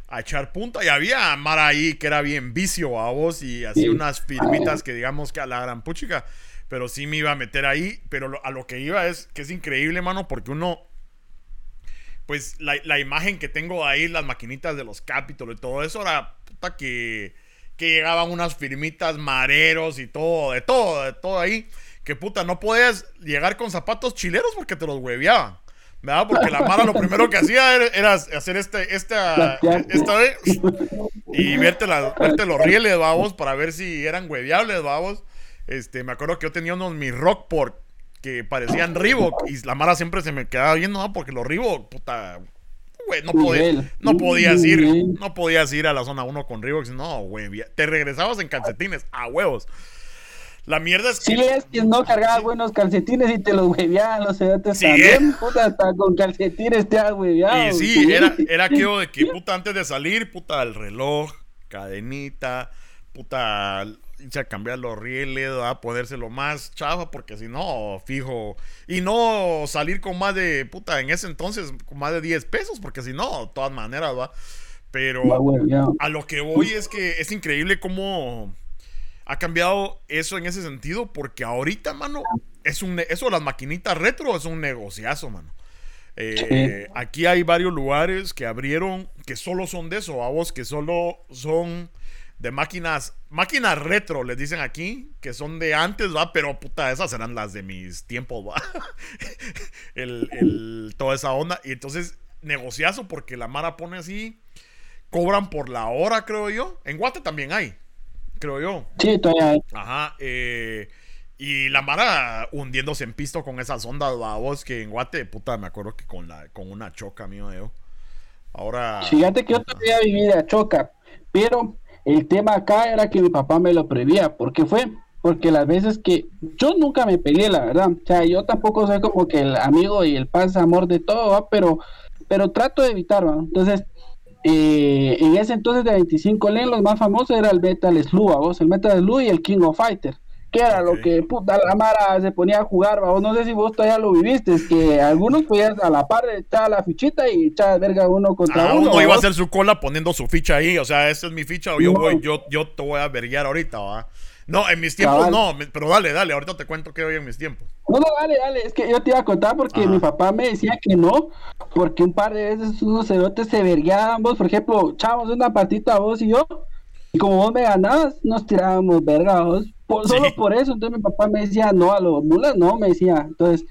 a echar punta y había mar ahí que era bien vicio a vos y así unas firmitas que digamos que a la gran puchica pero sí me iba a meter ahí pero a lo que iba es que es increíble mano porque uno pues la, imagen que tengo ahí, las maquinitas de los capítulos y todo eso, era puta que, que llegaban unas firmitas mareros y todo, de todo, de todo ahí. Que puta, no podías llegar con zapatos chileros porque te los hueveaban. ¿Verdad? Porque la mala lo primero que hacía era, hacer este, esta, esta vez y verte, la, verte los rieles, vamos, para ver si eran hueveables, vamos. Este, me acuerdo que yo tenía unos mi Rockport que parecían Reebok y la Mara siempre se me quedaba viendo, ¿no? Porque los Reebok, puta, güey, no, no podías ir, no podías ir a la zona 1 con Reebok, no, güey, te regresabas en calcetines, a huevos. La mierda es que. Sí, es que no cargabas buenos calcetines y te los hueveaban los sedantes sí, también, eh. puta, hasta con calcetines te has hueveado. Y sí, era, era aquello de que, puta, antes de salir, puta, el reloj, cadenita, puta, a cambiar los rieles, a ponérselo más chava, porque si no, fijo. Y no salir con más de, puta, en ese entonces, con más de 10 pesos, porque si no, de todas maneras, va. Pero a lo que voy es que es increíble cómo ha cambiado eso en ese sentido, porque ahorita, mano, es un, eso las maquinitas retro es un negociazo, mano. Eh, aquí hay varios lugares que abrieron que solo son de eso, a vos, que solo son de máquinas, máquinas retro, les dicen aquí, que son de antes, va, pero puta, esas eran las de mis tiempos, va. el, toda esa onda. Y entonces, negociazo, porque la Mara pone así, cobran por la hora, creo yo. En Guate también hay, creo yo. Sí, todavía hay. Ajá, eh, y la Mara hundiéndose en pisto con esas ondas, va, vos, que en Guate, puta, me acuerdo que con, la, con una choca, mío, yo. Ahora. Fíjate que yo todavía viví de choca, pero el tema acá era que mi papá me lo prohibía. ¿Por qué fue? Porque las veces que yo nunca me peleé, la verdad. O sea, yo tampoco soy como que el amigo y el paz amor de todo, pero pero trato de evitarlo. Entonces, eh, en ese entonces de 25 len, los más famosos era el Metal Slug, el Metal Slug y el King of Fighter que era lo que puta la Mara se ponía a jugar, vos no sé si vos todavía lo viviste, es que algunos podían a la par echar la fichita y echar verga uno contra ah, uno. Uno iba a hacer su cola poniendo su ficha ahí, o sea, esa es mi ficha, o yo voy, yo, yo te voy a verguiar ahorita, va. No, en mis tiempos no, pero dale, dale, ahorita te cuento qué hoy en mis tiempos. No, no, dale, dale, es que yo te iba a contar porque mi papá me decía que no, porque un par de veces unos cerotes se verguiaban, vos, por ejemplo, chavos una patita vos y yo, y como vos me ganabas, nos tirábamos verga, vos, solo por eso, entonces mi papá me decía, no, a los mulas no, me decía, entonces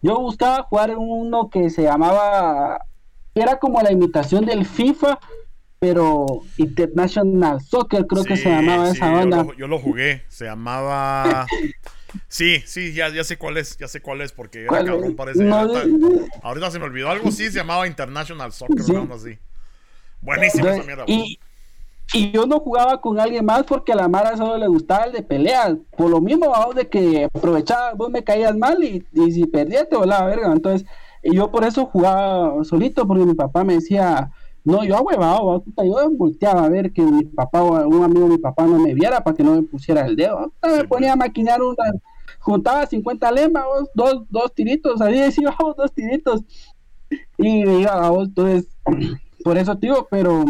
Yo buscaba jugar uno que se llamaba, era como la imitación del FIFA, pero International Soccer creo que se llamaba esa onda. Yo lo, jugué, se llamaba... Sí, sí, ya, ya sé cuál es, ya sé cuál es, porque era cabrón, parece. ahorita, se me olvidó algo, sí, se llamaba International Soccer, sí. así. Buenísimo esa mierda. Y, y yo no jugaba con alguien más porque a la Mara solo le gustaba el de peleas. Por lo mismo, vos de que aprovechaba, vos me caías mal y, y si perdías te volaba verga. Entonces, y yo por eso jugaba solito porque mi papá me decía, no, yo huevado, yo volteaba a ver que mi papá o un amigo de mi papá no me viera para que no me pusiera el dedo. me ponía a maquinar una, juntaba 50 lemas, dos, dos tiritos, ahí decía, vamos, dos tiritos. Y me iba, vos, entonces, por eso, tío, pero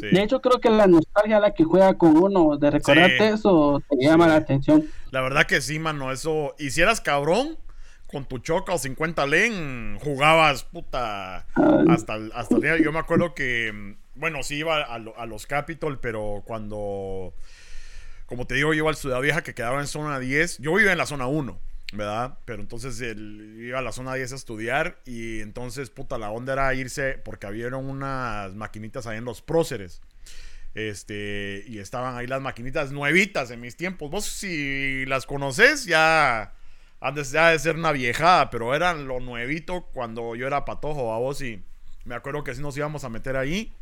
de hecho, creo que la nostalgia la que juega con uno, de recordarte eso, te llama la atención. La verdad que sí, mano, eso. Hicieras cabrón con tu choca o 50 len, jugabas, puta, hasta, hasta el día. Yo me acuerdo que, bueno, sí iba a, los Capitol, pero cuando, como te digo, yo iba al Ciudad Vieja que quedaba en zona 10, yo vivía en la zona 1. ¿Verdad? Pero entonces él iba a la zona 10 a estudiar y entonces, puta, la onda era irse porque habían unas maquinitas ahí en los próceres. Este, y estaban ahí las maquinitas nuevitas en mis tiempos. Vos si las conoces ya antes ya de ser una viejada, pero eran lo nuevito cuando yo era patojo, a vos y me acuerdo que sí nos íbamos a meter ahí.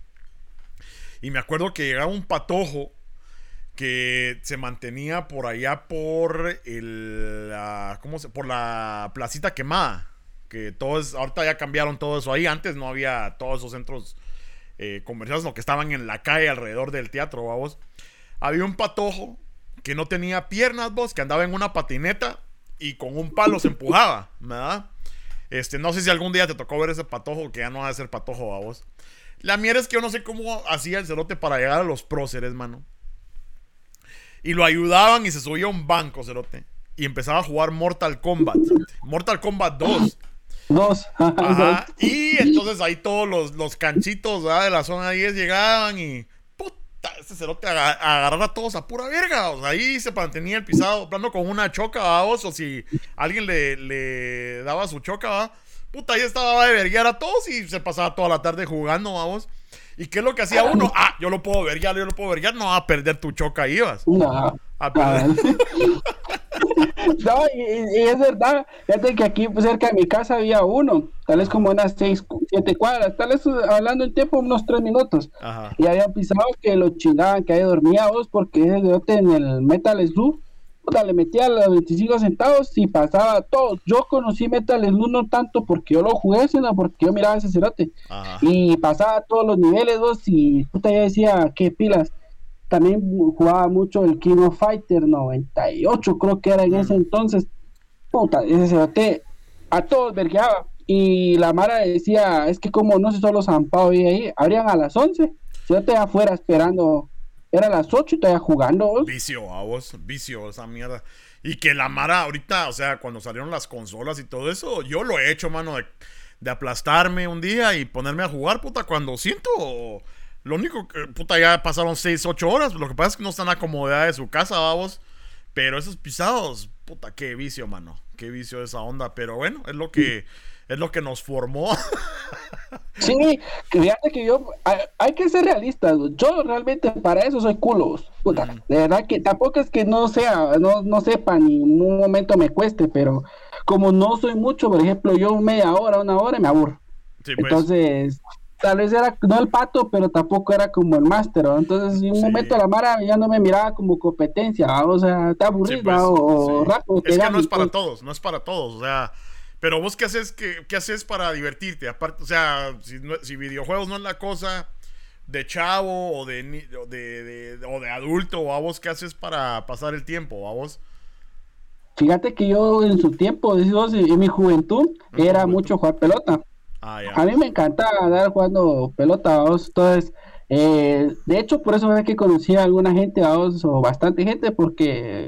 Y me acuerdo que llegaba un patojo que se mantenía por allá por el ¿cómo se? por la placita quemada que todos ahorita ya cambiaron todo eso ahí. Antes no había todos esos centros eh, comerciales no que estaban en la calle alrededor del teatro vos había un patojo que no tenía piernas vos que andaba en una patineta y con un palo se empujaba verdad este no sé si algún día te tocó ver ese patojo que ya no va a ser patojo vos la mierda es que yo no sé cómo hacía el cerote para llegar a los próceres mano y lo ayudaban y se subía a un banco, cerote. Y empezaba a jugar Mortal Kombat. Mortal Kombat 2. Dos. Ajá. Y entonces ahí todos los, los canchitos de la zona 10 llegaban y. Puta, ese cerote agarraba a todos a pura verga. O sea, ahí se mantenía el pisado, hablando con una choca, vamos. O si alguien le, le daba su choca, ¿va? Puta, ahí estaba de verguiar a todos y se pasaba toda la tarde jugando, vamos. ¿Y qué es lo que hacía uno? Ah, yo lo puedo ver, ya yo lo puedo ver, ya no va a perder tu choca, ibas. No. A perder. no, y, es verdad, fíjate que aquí cerca de mi casa había uno, tal vez como unas seis, siete cuadras, tal vez hablando en tiempo unos tres minutos. Ajá. Y había pisado que lo chingaban, que ahí dormía vos, porque en el Metal Slug le metía los 25 centavos y pasaba todo. Yo conocí Metal Slug no tanto porque yo lo jugué, sino porque yo miraba ese cerote. Y pasaba todos los niveles dos y puta yo decía, qué pilas. También jugaba mucho el King of Fighter 98, creo que era en ese entonces. Puta, ese cerote a todos vergueaba. Y la Mara decía, es que como no sé solo zampado y ahí, abrían a las 11. Cerote afuera esperando era las 8 y todavía jugando. Vicio, a vos, vicio, esa mierda. Y que la Mara ahorita, o sea, cuando salieron las consolas y todo eso, yo lo he hecho, mano, de, aplastarme un día y ponerme a jugar, puta, cuando siento... Lo único que, puta, ya pasaron 6, 8 horas. Lo que pasa es que no están acomodadas de su casa, vamos. Pero esos pisados, puta, qué vicio, mano. Qué vicio esa onda. Pero bueno, es lo que es lo que nos formó. sí, fíjate que yo, hay, que ser realistas, yo realmente para eso soy culo, puta, de verdad que tampoco es que no sea, no, no sepa ni en un momento me cueste, pero como no soy mucho, por ejemplo, yo media hora, una hora me aburro. Pues. Entonces, tal vez era no el pato, pero tampoco era como el máster, entonces en un momento la Mara ya no me miraba como competencia, o sea, está aburrido pues, o rápido. Es que no es para todos, no es para todos, o sea pero vos qué haces, qué, qué haces para divertirte? Aparte, o sea, si, videojuegos no es la cosa de chavo o de, de, o de adulto, o a vos qué haces para pasar el tiempo, a vos. Fíjate que yo en su tiempo, en mi juventud, era mucho jugar pelota. Ah, a mí me encantaba andar jugando pelota, vos. Entonces, eh, de hecho, por eso es que conocí a alguna gente, a vos, o bastante gente, porque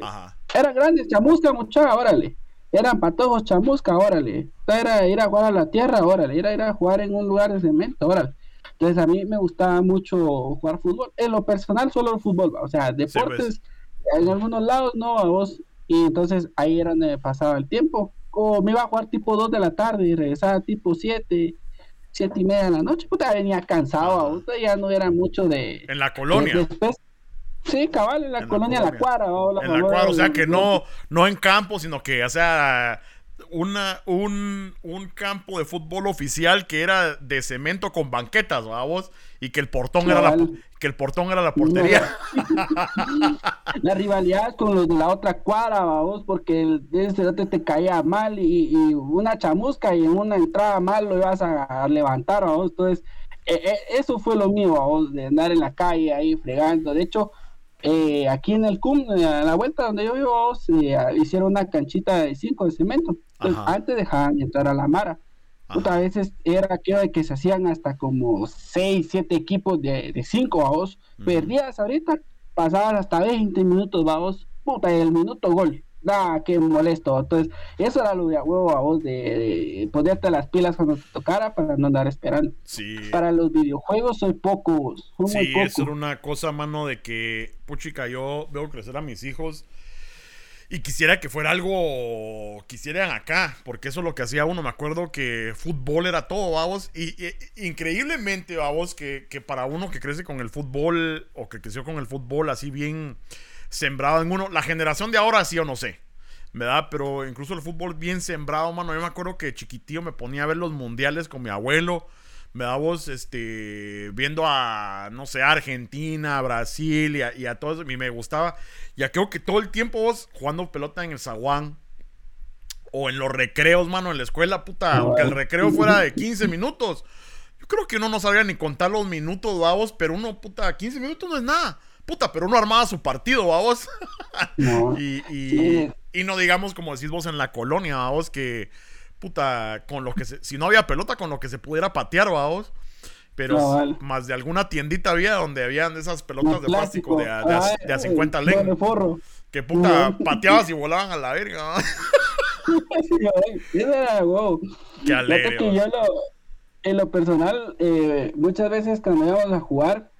era grande, chamusca, mucha, órale eran patojos chamusca, órale. Era ir a jugar a la tierra, órale. Era ir a jugar en un lugar de cemento, órale. Entonces a mí me gustaba mucho jugar fútbol. En lo personal, solo el fútbol. O sea, deportes, en algunos lados no, a vos. Y entonces ahí era donde pasaba el tiempo. o me iba a jugar tipo 2 de la tarde y regresaba tipo 7, 7 y media de la noche, puta, venía cansado, usted ya no era mucho de... En la colonia. Sí, cabal, en la, colonia, la Cuara. en la Cuara, o sea que no, no en campo, sino que, o sea, una, un, un, campo de fútbol oficial que era de cemento con banquetas, vamos, y que el portón era la que el portón era la portería. la rivalidad con los de la otra cuadra, vamos, porque el, ese te caía mal y, una chamusca y en una entrada mal lo ibas a, levantar, vamos. Entonces, e, e, eso fue lo mío, vamos, de andar en la calle ahí fregando. De hecho, eh, aquí en el CUM, eh, a la vuelta donde yo vivo, se hicieron una canchita de cinco de cemento. Entonces, antes dejaban entrar a la Mara. Puta, a veces era aquello de que se hacían hasta como 6, 7 equipos de 5 a vos. Perdías ahorita, pasabas hasta 20 minutos, vamos. Puta, el minuto gol. Da qué molesto. Entonces, eso era lo de a huevo a vos, de, ponerte las pilas cuando te tocara para no andar esperando. Sí. Para los videojuegos soy poco. Soy sí, muy poco. eso era una cosa, mano, de que, puchica, yo veo crecer a mis hijos y quisiera que fuera algo, quisieran acá, porque eso es lo que hacía uno. Me acuerdo que fútbol era todo, vamos. Y, increíblemente, vamos, que, que, para uno que crece con el fútbol, o que creció con el fútbol así bien sembrado en uno, la generación de ahora sí o no sé. ¿Verdad? Pero incluso el fútbol bien sembrado, mano. Yo me acuerdo que chiquitío me ponía a ver los mundiales con mi abuelo me da voz este, viendo a, no sé, Argentina, Brasil y a, y a todo eso, y me gustaba. Ya creo que todo el tiempo vos jugando pelota en el zaguán o en los recreos, mano, en la escuela, puta, aunque el recreo fuera de 15 minutos. Yo creo que uno no sabía ni contar los minutos, vamos, pero uno, puta, 15 minutos no es nada. Puta, pero uno armaba su partido, vamos. y, y, y, no digamos, como decís vos, en la colonia, vamos, que puta, con lo que se, si no había pelota, con lo que se pudiera patear, vamos. Pero más de alguna tiendita había donde habían esas pelotas de plástico de a, de, 50 lenguas. Que puta, pateabas y volaban a la verga. Qué alegre. Que yo lo, en lo personal, eh, muchas veces cuando íbamos a jugar,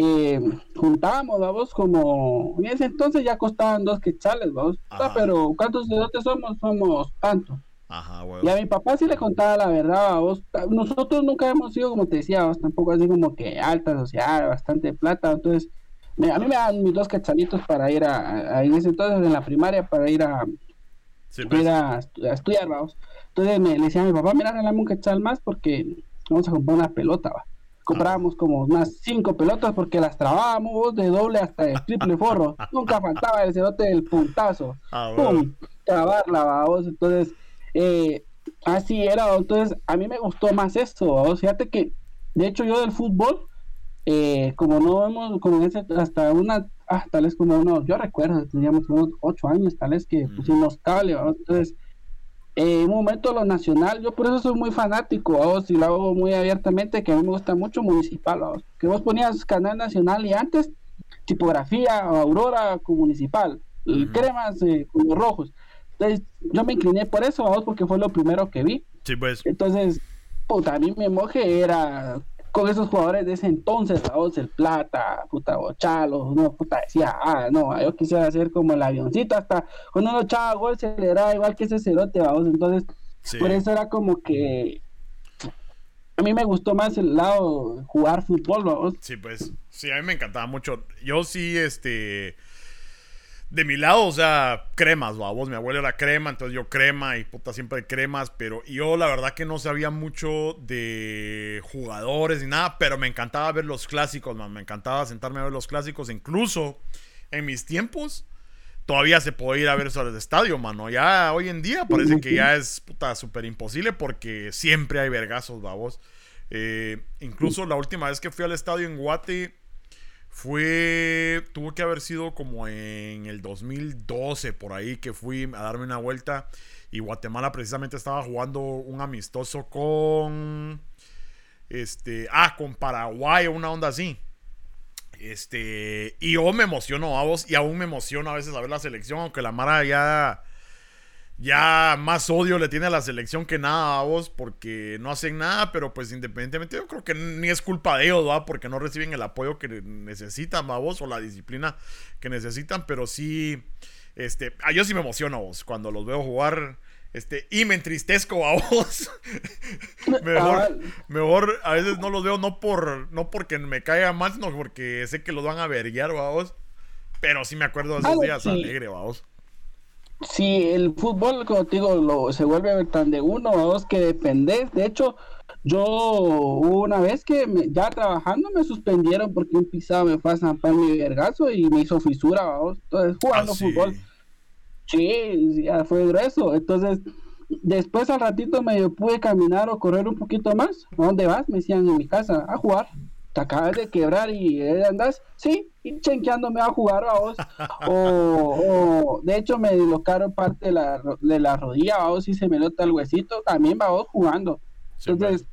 eh, juntábamos, vamos, como en ese entonces ya costaban dos quetzales, vamos. pero ¿cuántos de somos? Somos tanto. Y a mi papá sí le contaba la verdad, vos. Nosotros nunca hemos sido, como te decía, vos, tampoco así como que alta social, bastante plata. Entonces, a mí me dan mis dos cachalitos para ir a, en ese entonces, en la primaria, para ir a, pues. a, estudiar, vamos. Entonces me le decía a mi papá, mira, regalame un cachal más porque vamos a comprar una pelota, va. Comprábamos como unas cinco pelotas porque las trabábamos de doble hasta de triple forro. Nunca faltaba el cerote del puntazo. Ah, ¡Pum! Trabarla, vamos. Entonces eh, así era, entonces a mí me gustó más esto, o fíjate que, de hecho yo del fútbol, eh, como no vemos, como ese, hasta una, ah, tal vez como uno, yo recuerdo, teníamos unos ocho años, tal vez que pusimos cable, entonces, en un momento lo nacional, yo por eso soy muy fanático, o si lo hago muy abiertamente, que a mí me gusta mucho municipal, que vos ponías canal nacional y antes, tipografía, aurora con municipal, y cremas con los rojos. Entonces, yo me incliné por eso, vamos, porque fue lo primero que vi. Sí, pues. Entonces, puta, a mí me moje era con esos jugadores de ese entonces, vamos, el Plata, puta, Bochalo, no, puta, decía, ah, no, yo quisiera hacer como el avioncito, hasta cuando uno echaba gol se le daba igual que ese cerote, vamos, entonces, por eso era como que a mí me gustó más el lado jugar fútbol, vamos. Sí, pues, sí, a mí me encantaba mucho. Yo sí, este de mi lado, o sea, cremas, vos, mi abuelo era crema, entonces yo crema y puta siempre cremas, pero yo la verdad que no sabía mucho de jugadores ni nada, pero me encantaba ver los clásicos, man, me encantaba sentarme a ver los clásicos, incluso en mis tiempos todavía se puede ir a ver eso al estadio, mano, ya hoy en día parece que ya es puta súper imposible porque siempre hay vergazos, vamos. Eh, incluso la última vez que fui al estadio en Guate fue, tuvo que haber sido como en el 2012 por ahí que fui a darme una vuelta y Guatemala precisamente estaba jugando un amistoso con, este, ah, con Paraguay una onda así. Este, y yo me emociono a vos y aún me emociono a veces a ver la selección, aunque la Mara ya ya más odio le tiene a la selección que nada a vos porque no hacen nada, pero pues independientemente yo creo que ni es culpa de ellos, ¿va? Porque no reciben el apoyo que necesitan, a vos? O la disciplina que necesitan, pero sí, este, a yo sí me emociono, vos, cuando los veo jugar. Este, y me entristezco a vos. mejor, mejor a veces no los veo no por no porque me caiga mal, sino porque sé que los van a verguiar, vos. Pero sí me acuerdo de esos días alegre, vos. Sí, el fútbol, como te digo, lo, se vuelve tan de uno o dos que dependes. De hecho, yo una vez que ya trabajando me suspendieron porque un pisado me fue a zampar mi vergazo y me hizo fisura, vamos. Entonces, jugando ah, fútbol. Sí, ya fue grueso. Entonces, después al ratito me pude caminar o correr un poquito más. ¿A dónde vas? Me decían en mi casa, a jugar. Te acabas de quebrar y eh, andas, sí, y chenqueándome a jugar a vos. o, de hecho me dislocaron parte de la, de la rodilla, vos, y se me nota el huesito, también va vos jugando. Entonces,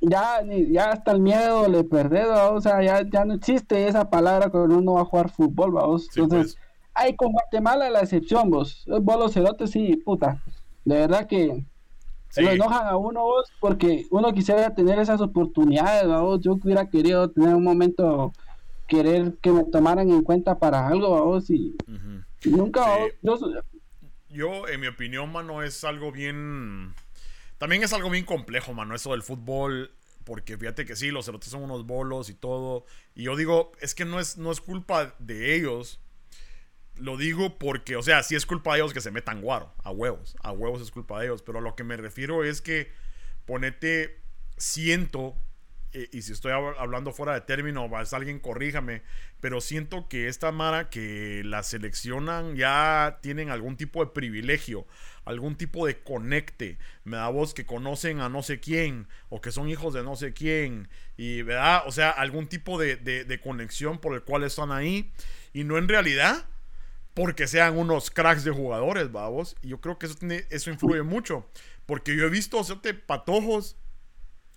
ya, ya hasta el miedo le perdés, o sea, ya, ya no existe esa palabra cuando uno va a jugar fútbol, vamos. Entonces, hay pues. con Guatemala la excepción, vos. Vos los cerotes, sí, puta. De verdad que lo enojan a uno vos porque uno quisiera tener esas oportunidades, vos. Yo hubiera querido tener un momento, querer que me tomaran en cuenta para algo, vos, y, nunca, yo, yo, en mi opinión, mano, es algo bien también es algo bien complejo, mano, eso del fútbol. Porque fíjate que sí, los cerotes son unos bolos y todo. Y yo digo, es que no es, no es culpa de ellos. Lo digo porque, o sea, sí es culpa de ellos que se metan guaro. A huevos. A huevos es culpa de ellos. Pero a lo que me refiero es que, ponete, siento eh, y si estoy hablando fuera de término, vas alguien corríjame, pero siento que esta Mara que la seleccionan ya tienen algún tipo de privilegio, algún tipo de conecte, me da voz que conocen a no sé quién o que son hijos de no sé quién, y verdad, o sea, algún tipo de, conexión por el cual están ahí, y no en realidad porque sean unos cracks de jugadores, vamos, y yo creo que eso, tiene, eso influye mucho, porque yo he visto hacerte patojos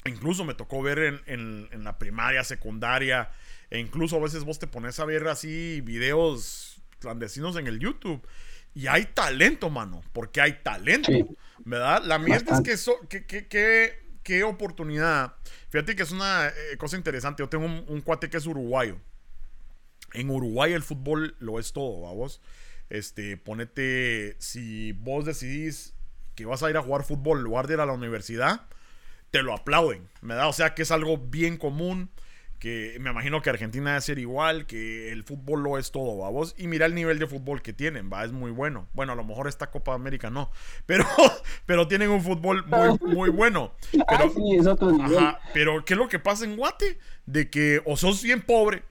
Incluso me tocó ver en, la primaria, secundaria, e incluso a veces vos te pones a ver así videos clandestinos en el YouTube. Y hay talento, mano, porque hay talento, ¿verdad? La mierda es que, eso que, qué oportunidad. Fíjate que es una eh, cosa interesante. Yo tengo un, cuate que es uruguayo. En Uruguay el fútbol lo es todo, vamos. Este, ponete, si vos decidís que vas a ir a jugar fútbol en lugar de ir a la universidad, te lo aplauden, da O sea que es algo bien común, que me imagino que Argentina debe ser igual, que el fútbol lo es todo, vamos. Y mira el nivel de fútbol que tienen, va, es muy bueno. Bueno, a lo mejor esta Copa América no, pero, pero tienen un fútbol muy, muy bueno. Pero, sí, es otro nivel. pero ¿qué es lo que pasa en Guate? De que o sos bien pobre,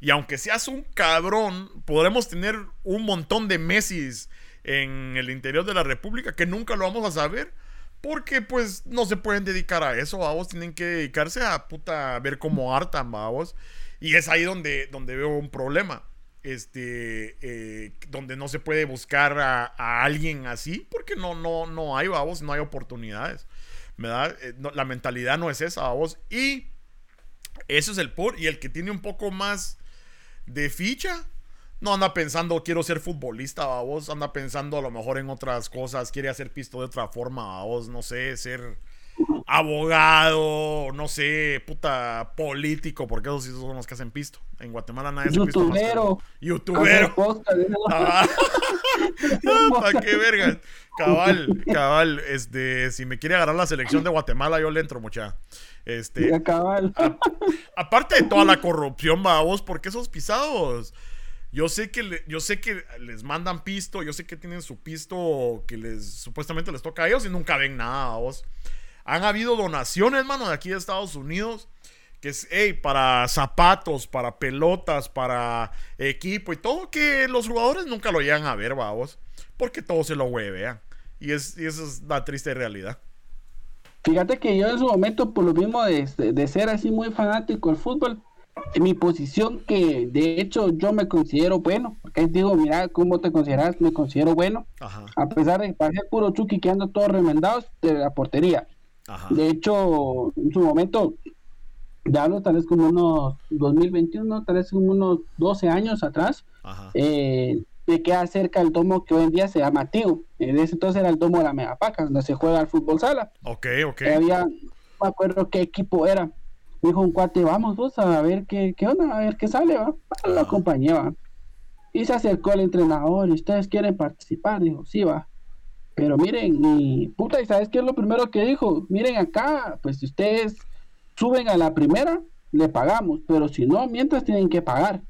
y aunque seas un cabrón, podremos tener un montón de Messis en el interior de la República que nunca lo vamos a saber porque pues no se pueden dedicar a eso, vamos, tienen que dedicarse a puta ver cómo hartan, vamos. Y es ahí donde, donde veo un problema. Este, eh, donde no se puede buscar a, alguien así, porque no, no, no hay, vamos, no hay oportunidades. ¿Verdad? Eh, la mentalidad no es esa, vamos. Y eso es el por. Y el que tiene un poco más de ficha, no anda pensando quiero ser futbolista, a vos anda pensando a lo mejor en otras cosas, quiere hacer pisto de otra forma, a vos no sé, ser abogado, no sé, puta político, porque esos sí son los que hacen pisto. En Guatemala nadie hace pisto. Youtubero. Youtubero. Ah. ¿Para qué vergas? Cabal, cabal, este, si me quiere agarrar la selección de Guatemala, yo le entro, mucha. Este, cabal. aparte de toda la corrupción, va vos, porque esos pisados yo sé que yo sé que les mandan pisto, yo sé que tienen su pisto que les supuestamente les toca a ellos y nunca ven nada a vos. Han habido donaciones, mano, de aquí de Estados Unidos que es, hey, para zapatos, para pelotas, para equipo y todo que los jugadores nunca lo llegan a ver, vos, porque todo se lo huevean. Y, es, y esa es la triste realidad. Fíjate que yo en su momento, por lo mismo de, de ser así muy fanático del fútbol, en mi posición que de hecho yo me considero bueno, porque digo, mira, ¿cómo te consideras? Me considero bueno, a pesar de que parece puro chuki que ando todos remendados de la portería. De hecho, en su momento, ya hablo tal vez como unos 2021, tal vez como unos 12 años atrás, eh, me queda cerca el domo que hoy en día se llama Tío. En ese entonces era el domo de la Megapaca, donde se juega el fútbol sala. Ok, ok. Había, no me acuerdo qué equipo era dijo un cuate, vamos vos a ver qué, qué onda, a ver qué sale, va. Lo acompañé, Y se acercó el entrenador, ¿y ustedes quieren participar? Dijo, sí, va. Pero miren, y puta, ¿y sabes qué es lo primero que dijo? Miren acá, pues si ustedes suben a la primera, le pagamos, pero si no, mientras tienen que pagar.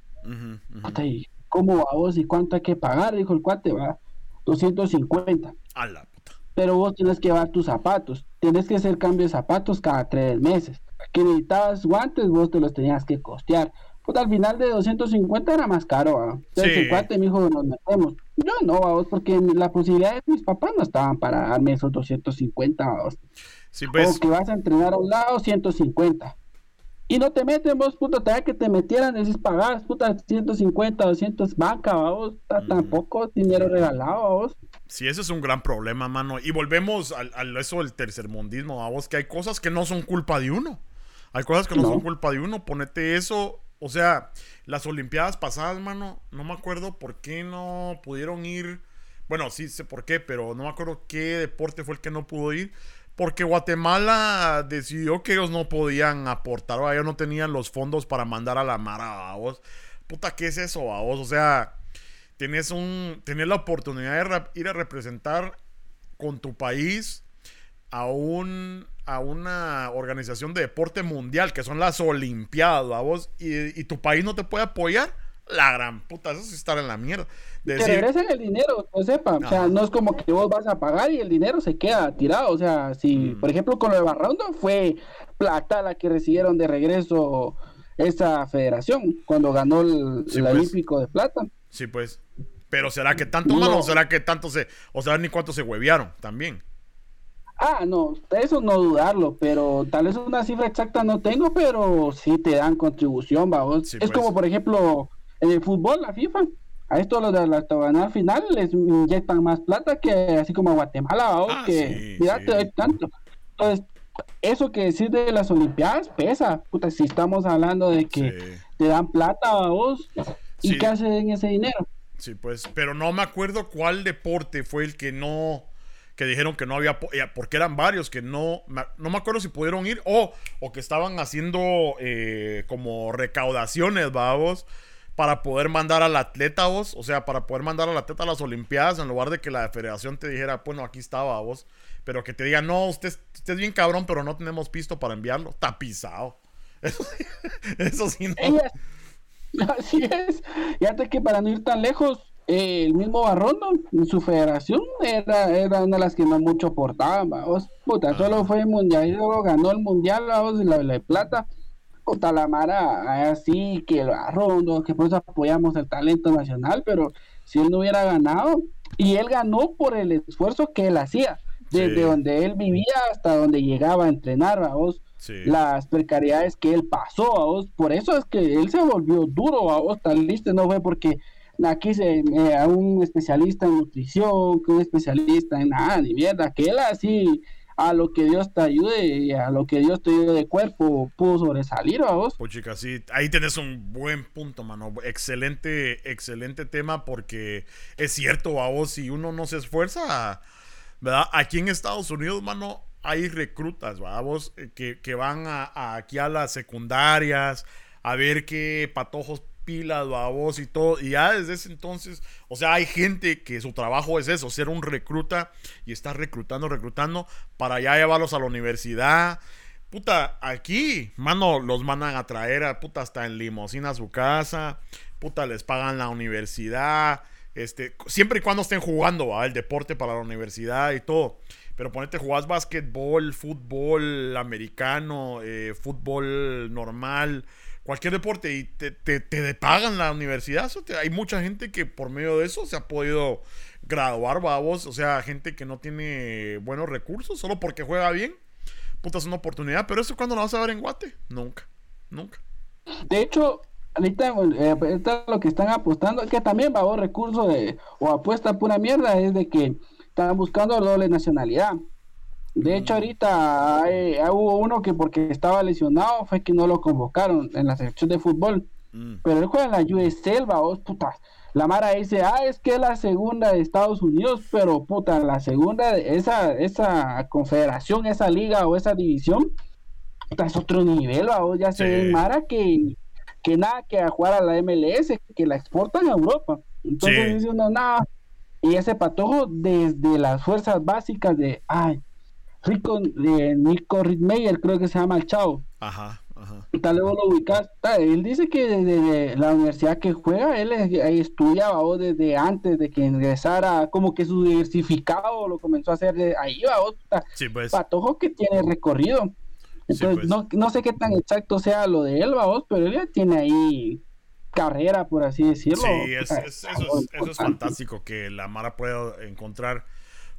Puta, ¿y cómo va vos y cuánto hay que pagar? Dijo el cuate, va, 250. A la puta. Pero vos tienes que llevar tus zapatos, tienes que hacer cambio de zapatos cada tres meses. Que necesitabas guantes, vos te los tenías que costear. Puta, al final de 250 era más caro, ¿va? Entonces el cuate me dijo, nos metemos. Yo no, vos, porque la posibilidad de mis papás no estaban para darme esos 250, vos. Sí, pues. O que vas a entrenar a un lado, 150. Y no te meten vos, puta, te que te metieran, decís pagar, puta, 150, 200 banca, vos, tampoco dinero regalado, vos. Sí, ese es un gran problema, mano. Y volvemos al, eso del tercermundismo, vos, que hay cosas que no son culpa de uno. Hay cosas que no, son culpa de uno. Ponete eso, o sea, las Olimpiadas pasadas, mano, no me acuerdo por qué no pudieron ir. Bueno, sí sé por qué, pero no me acuerdo qué deporte fue el que no pudo ir porque Guatemala decidió que ellos no podían aportar, o ellos no tenían los fondos para mandar a la Mara a vos. Puta, ¿qué es eso a vos? O sea, tienes, un, tienes la oportunidad de ir a representar con tu país a, un, a una organización de deporte mundial, que son las Olimpiadas, a vos, y, y tu país no te puede apoyar la gran puta, eso es estar en la mierda. De que regresen el dinero, no sepa. O sea, no es como que vos vas a pagar y el dinero se queda tirado. O sea, si, mm. por ejemplo, con lo de fue plata la que recibieron de regreso esa federación cuando ganó el, pues. Olímpico de Plata. Sí, pues. Pero será que tanto no. o será que tanto se. O sea, ni cuánto se huevearon también. Ah, no, eso no dudarlo, pero tal vez una cifra exacta no tengo, pero sí te dan contribución, vamos. es pues. como, por ejemplo, en el fútbol, la FIFA, a esto los de la octogonal final les inyectan más plata que así como a Guatemala, ¿o? Ah, que mira, te doy tanto. Entonces, eso que decir de las Olimpiadas pesa, puta, si estamos hablando de que te dan plata vos, ¿y qué hacen ese dinero? Sí, pues, pero no me acuerdo cuál deporte fue el que no, que dijeron que no había, porque eran varios que no, no me acuerdo si pudieron ir o, o que estaban haciendo eh, como recaudaciones, vamos para poder mandar al atleta vos, o sea, para poder mandar al atleta a las Olimpiadas en lugar de que la federación te dijera, bueno, aquí estaba vos, pero que te diga, no, usted, usted es bien cabrón, pero no tenemos pisto para enviarlo, está pisado. Eso, sí, no. así es. Y antes que para no ir tan lejos, el mismo Barrón, en su federación, era, era una de las que no mucho portaban, vos, puta, solo fue mundial, y luego ganó el mundial, vos, y la, la de plata. Talamara así que lo rondo, que por eso apoyamos el talento nacional, pero si él no hubiera ganado, y él ganó por el esfuerzo que él hacía, desde donde él vivía hasta donde llegaba a entrenar, a vos, las precariedades que él pasó, a vos, por eso es que él se volvió duro, a vos, tal listo, no fue porque aquí se, eh, a un especialista en nutrición, que un especialista en nada, ni mierda, que él así a lo que Dios te ayude a lo que Dios te ayude de cuerpo pudo sobresalir a vos. Pues chicas, sí, ahí tenés un buen punto, mano. Excelente, excelente tema porque es cierto, a vos, si uno no se esfuerza, ¿verdad? Aquí en Estados Unidos, mano, hay reclutas, ¿verdad? Eh, que, que van a, aquí a las secundarias a ver qué patojos pilas, babos y todo. Y ya desde ese entonces, o sea, hay gente que su trabajo es eso, ser un recruta y estar reclutando, reclutando para ya llevarlos a la universidad. Puta, aquí, mano, los mandan a traer a puta hasta en limosina a su casa. Puta, les pagan la universidad. Este, siempre y cuando estén jugando el deporte para la universidad y todo. Pero ponete, jugás básquetbol, fútbol americano, eh, fútbol normal, cualquier deporte y te, te, pagan la universidad. hay mucha gente que por medio de eso se ha podido graduar, babos. O sea, gente que no tiene buenos recursos solo porque juega bien. Puta, es una oportunidad. Pero eso cuando lo vas a ver en Guate. Nunca, nunca. De hecho, ahorita, eh, lo que están apostando, que también, babos, recursos de, o apuesta pura mierda, es de que están buscando doble nacionalidad. De hecho, ahorita hubo uno que porque estaba lesionado fue que no lo convocaron en la selección de fútbol. Mm. Pero él juega en la USL, vos, puta. La Mara dice, ah, es que es la segunda de Estados Unidos, pero puta, la segunda, esa, esa confederación, esa liga o esa división, puta, es otro nivel, vos, ya se ve Mara que, que nada que a jugar a la MLS, que la exportan a Europa. Entonces dice uno, nada, Y ese patojo desde las fuerzas básicas de, ay, Rico, de Nico Ritmeyer, creo que se llama el chavo. Ajá, ajá. Tal vez vos lo ubicás. Él dice que desde la universidad que juega, él estudiaba o desde antes de que ingresara, como que su diversificado lo comenzó a hacer de ahí, va vos. Sí, pues. Patojo que tiene recorrido. Entonces, pues. no, no sé qué tan exacto sea lo de él, va vos, pero él ya tiene ahí carrera, por así decirlo. Sí, es- es- eso, es, eso es fantástico, que la Mara pueda encontrar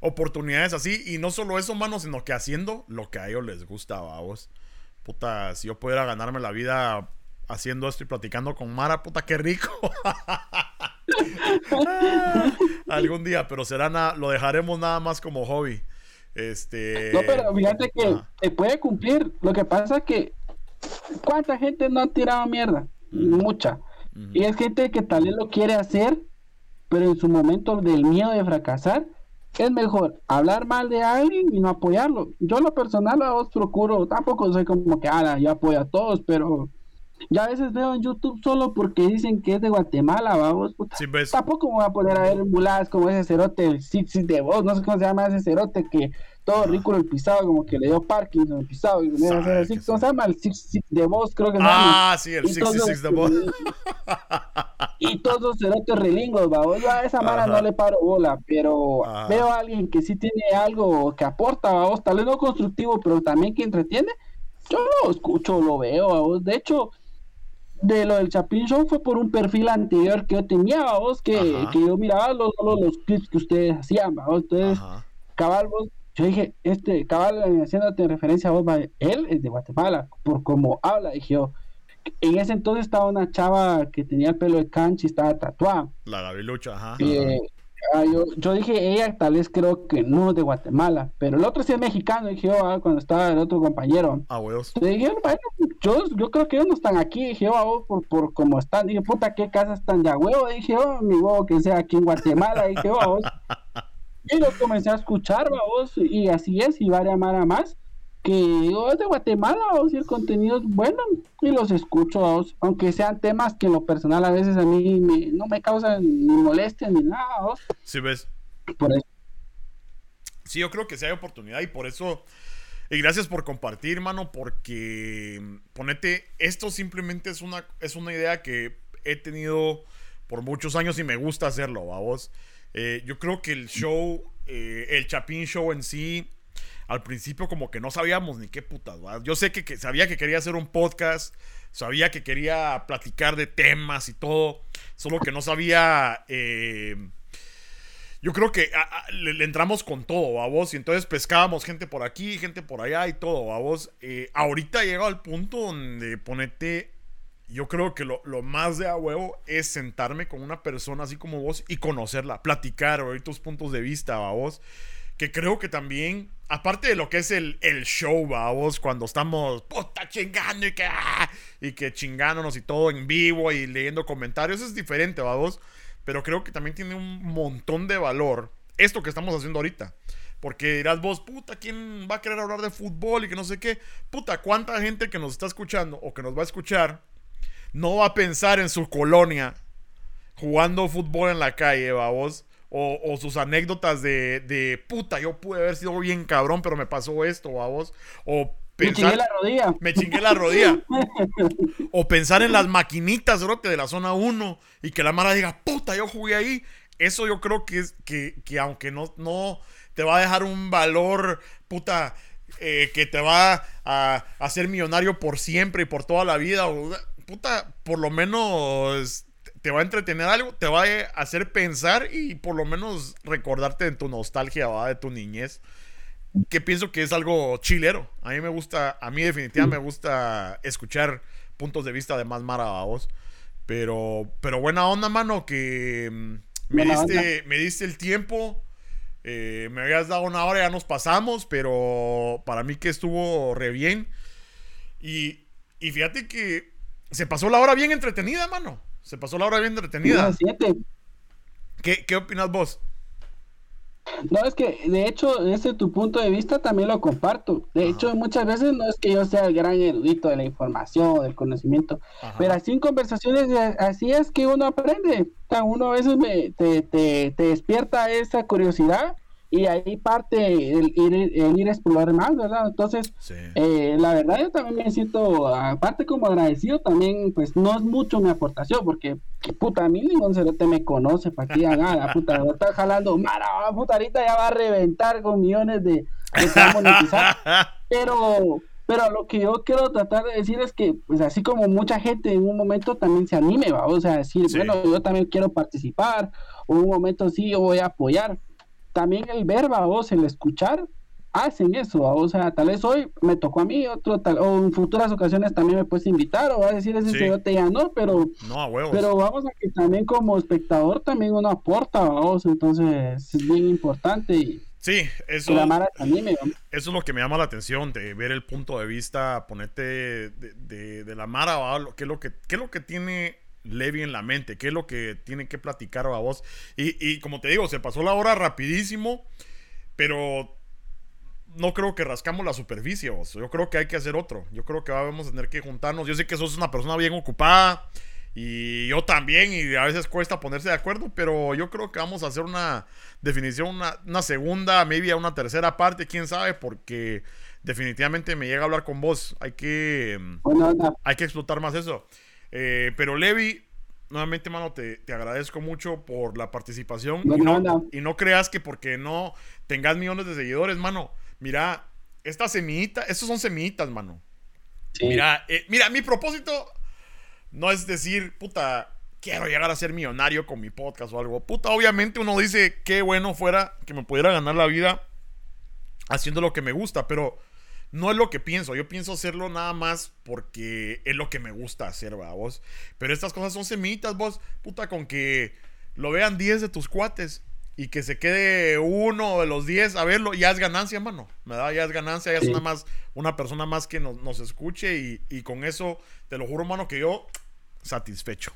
oportunidades así. Y no solo eso, mano, sino que haciendo lo que a ellos les gusta, vamos. Puta, si yo pudiera ganarme la vida haciendo esto y platicando con Mara, puta, qué rico. Algún día, pero será na- lo dejaremos nada más como hobby. Este. No, pero fíjate que ajá. se puede cumplir. Lo que pasa es que, ¿cuánta gente no ha tirado mierda? Mucha. Ujú. Y es gente que tal vez lo quiere hacer, pero en su momento del miedo de fracasar, es mejor hablar mal de alguien y no apoyarlo. Yo, lo personal, a vos procuro, tampoco soy como que, ah, yo apoyo a todos, pero ya a veces veo en YouTube solo porque dicen que es de Guatemala, vamos. Puta. Sí, ves. Tampoco me voy a poner a ver muladas como ese cerote, el de vos, no sé cómo se llama ese cerote que todo ridículo el pisado, como que le dio Parkinson el pisado, y me hacer así, ¿cómo se llama? El Six Six de vos, creo que se llama. Ah, sí, el Y todos 66 de los- voz. Y todos los cerotes relingos, va, yo a esa mara Ajá. no le paro bola, pero Ajá. veo a alguien que sí tiene algo que aporta, va, tal vez no constructivo, pero también que entretiene, yo lo escucho, lo veo, va, de hecho, de lo del Chapin Show fue por un perfil anterior que yo tenía, vos, que, que yo miraba los, solo los clips que ustedes hacían, va, entonces, Ajá. cabal, vos, yo dije, este, cabal, eh, haciéndote referencia a vos, él es de Guatemala, por cómo habla, dije yo. En ese entonces estaba una chava que tenía el pelo de cancha y estaba tatuada. La Gavilucha, ajá. Eh, ah, yo, yo dije, ella tal vez creo que no es de Guatemala, pero el otro sí es mexicano, dije yo, ah, cuando estaba el otro compañero. Ah, huevos. Le dije, bueno, yo, yo creo que ellos no están aquí, dije yo, ah, por, por cómo están. Dije, puta, qué casas están de a huevo, dije yo, mi huevo que sea aquí en Guatemala, dije yo, vos. Y lo comencé a escuchar, vos, y así es, y varias mara más, que digo, es de Guatemala, vos, y el contenido es bueno, y los escucho, vos, aunque sean temas que en lo personal a veces a mí me- no me causan ni molestia ni nada, vos. Sí, ves. Por eso. Sí, yo creo que sí hay oportunidad y por eso. Y gracias por compartir, mano, porque ponete, esto simplemente es una, es una idea que he tenido por muchos años y me gusta hacerlo, vamos. Eh, yo creo que el show, eh, el Chapín Show en sí, al principio como que no sabíamos ni qué putas, ¿va? Yo sé que, que sabía que quería hacer un podcast, sabía que quería platicar de temas y todo, solo que no sabía... eh, yo creo que le entramos con todo, a vos, y entonces pescábamos gente por aquí, gente por allá y todo, a vos. Eh, ahorita llega al punto donde ponete, yo creo que lo, lo más de a huevo es sentarme con una persona así como vos y conocerla, platicar, oír tus puntos de vista, a vos. Que creo que también, aparte de lo que es el, el show, va vos, cuando estamos puta chingando y que, ah, y que chingándonos y todo en vivo y leyendo comentarios, es diferente, va vos. Pero creo que también tiene un montón de valor esto que estamos haciendo ahorita. Porque dirás vos, puta, ¿quién va a querer hablar de fútbol y que no sé qué? Puta, ¿cuánta gente que nos está escuchando o que nos va a escuchar no va a pensar en su colonia jugando fútbol en la calle, va vos? O, o sus anécdotas de, de, puta, yo pude haber sido bien cabrón, pero me pasó esto, va vos? O Me chingué la rodilla. me chingué la rodilla. o pensar en las maquinitas, brote, de la zona 1 y que la Mara diga, puta, yo jugué ahí. Eso yo creo que es que, que aunque no, no te va a dejar un valor, puta, eh, que te va a hacer millonario por siempre y por toda la vida, o, puta, por lo menos te va a entretener algo, te va a hacer pensar y por lo menos recordarte de tu nostalgia, ¿va? de tu niñez que pienso que es algo chilero. A mí me gusta, a mí definitivamente me gusta escuchar puntos de vista de más mara a vos. Pero, pero buena onda, mano, que mm, me diste, me diste el tiempo. eh, me habías dado una hora, ya nos pasamos, pero para mí que estuvo re bien. Y, y fíjate que se pasó la hora bien entretenida, mano. Se pasó la hora bien entretenida. ¿Qué, qué opinas vos? No, es que de hecho, ese tu punto de vista también lo comparto. De hecho, muchas veces no es que yo sea el gran erudito de la información, del conocimiento, pero así en conversaciones, así es que uno aprende. O sea, uno a veces me, te, te, te despierta esa curiosidad y ahí parte el ir, a explorar más, ¿verdad? Entonces, eh, la verdad yo también me siento, aparte como agradecido, también pues no es mucho mi aportación, porque puta, a mí ningún cerote me conoce para que haga puta, lo está jalando, mara, puta, ahorita ya va a reventar con millones de, de monetizar, pero... Pero lo que yo quiero tratar de decir es que, pues así como mucha gente en un momento también se anime, va, o sea, decir, bueno, yo también quiero participar, o un momento sí, yo voy a apoyar también el ver, vos, el escuchar, hacen eso, o sea, tal vez hoy me tocó a mí, otro tal, o en futuras ocasiones también me puedes invitar, o va a decir ese sí. te ya no, pero, pero vamos a que también como espectador también uno aporta, vos, entonces es bien importante Sí, eso, eso es lo que me llama la atención, de ver el punto de vista, ponerte de, de, la Mara, ¿qué es, lo que, qué es lo que tiene Levi en la mente? ¿Qué es lo que tiene que platicar a vos? Y, como te digo, se pasó la hora rapidísimo, pero no creo que rascamos la superficie, vos. Yo creo que hay que hacer otro. Yo creo que vamos a tener que juntarnos. Yo sé que sos una persona bien ocupada y yo también, y a veces cuesta ponerse de acuerdo, pero yo creo que vamos a hacer una definición, una, segunda, maybe una tercera parte, quién sabe, porque definitivamente me llega a hablar con vos. Hay que, hay que explotar más eso. Eh, pero Levi, nuevamente, mano, te, agradezco mucho por la participación. y, no, creas que porque no tengas millones de seguidores, mano. Mira, estas semillitas, estos son semillitas, mano. Mira, eh, mira, mi propósito no es decir, puta, quiero llegar a ser millonario con mi podcast o algo. Puta, obviamente uno dice, qué bueno fuera que me pudiera ganar la vida haciendo lo que me gusta, pero no es lo que pienso. Yo pienso hacerlo nada más porque es lo que me gusta hacer, vos. Pero estas cosas son semitas, vos. Puta, con que lo vean 10 de tus cuates y que se quede uno de los 10 a verlo, ya es ganancia, mano. Me da, ya es ganancia, ya es una, más, una persona más que nos, escuche y, con eso, te lo juro, mano, que yo satisfecho.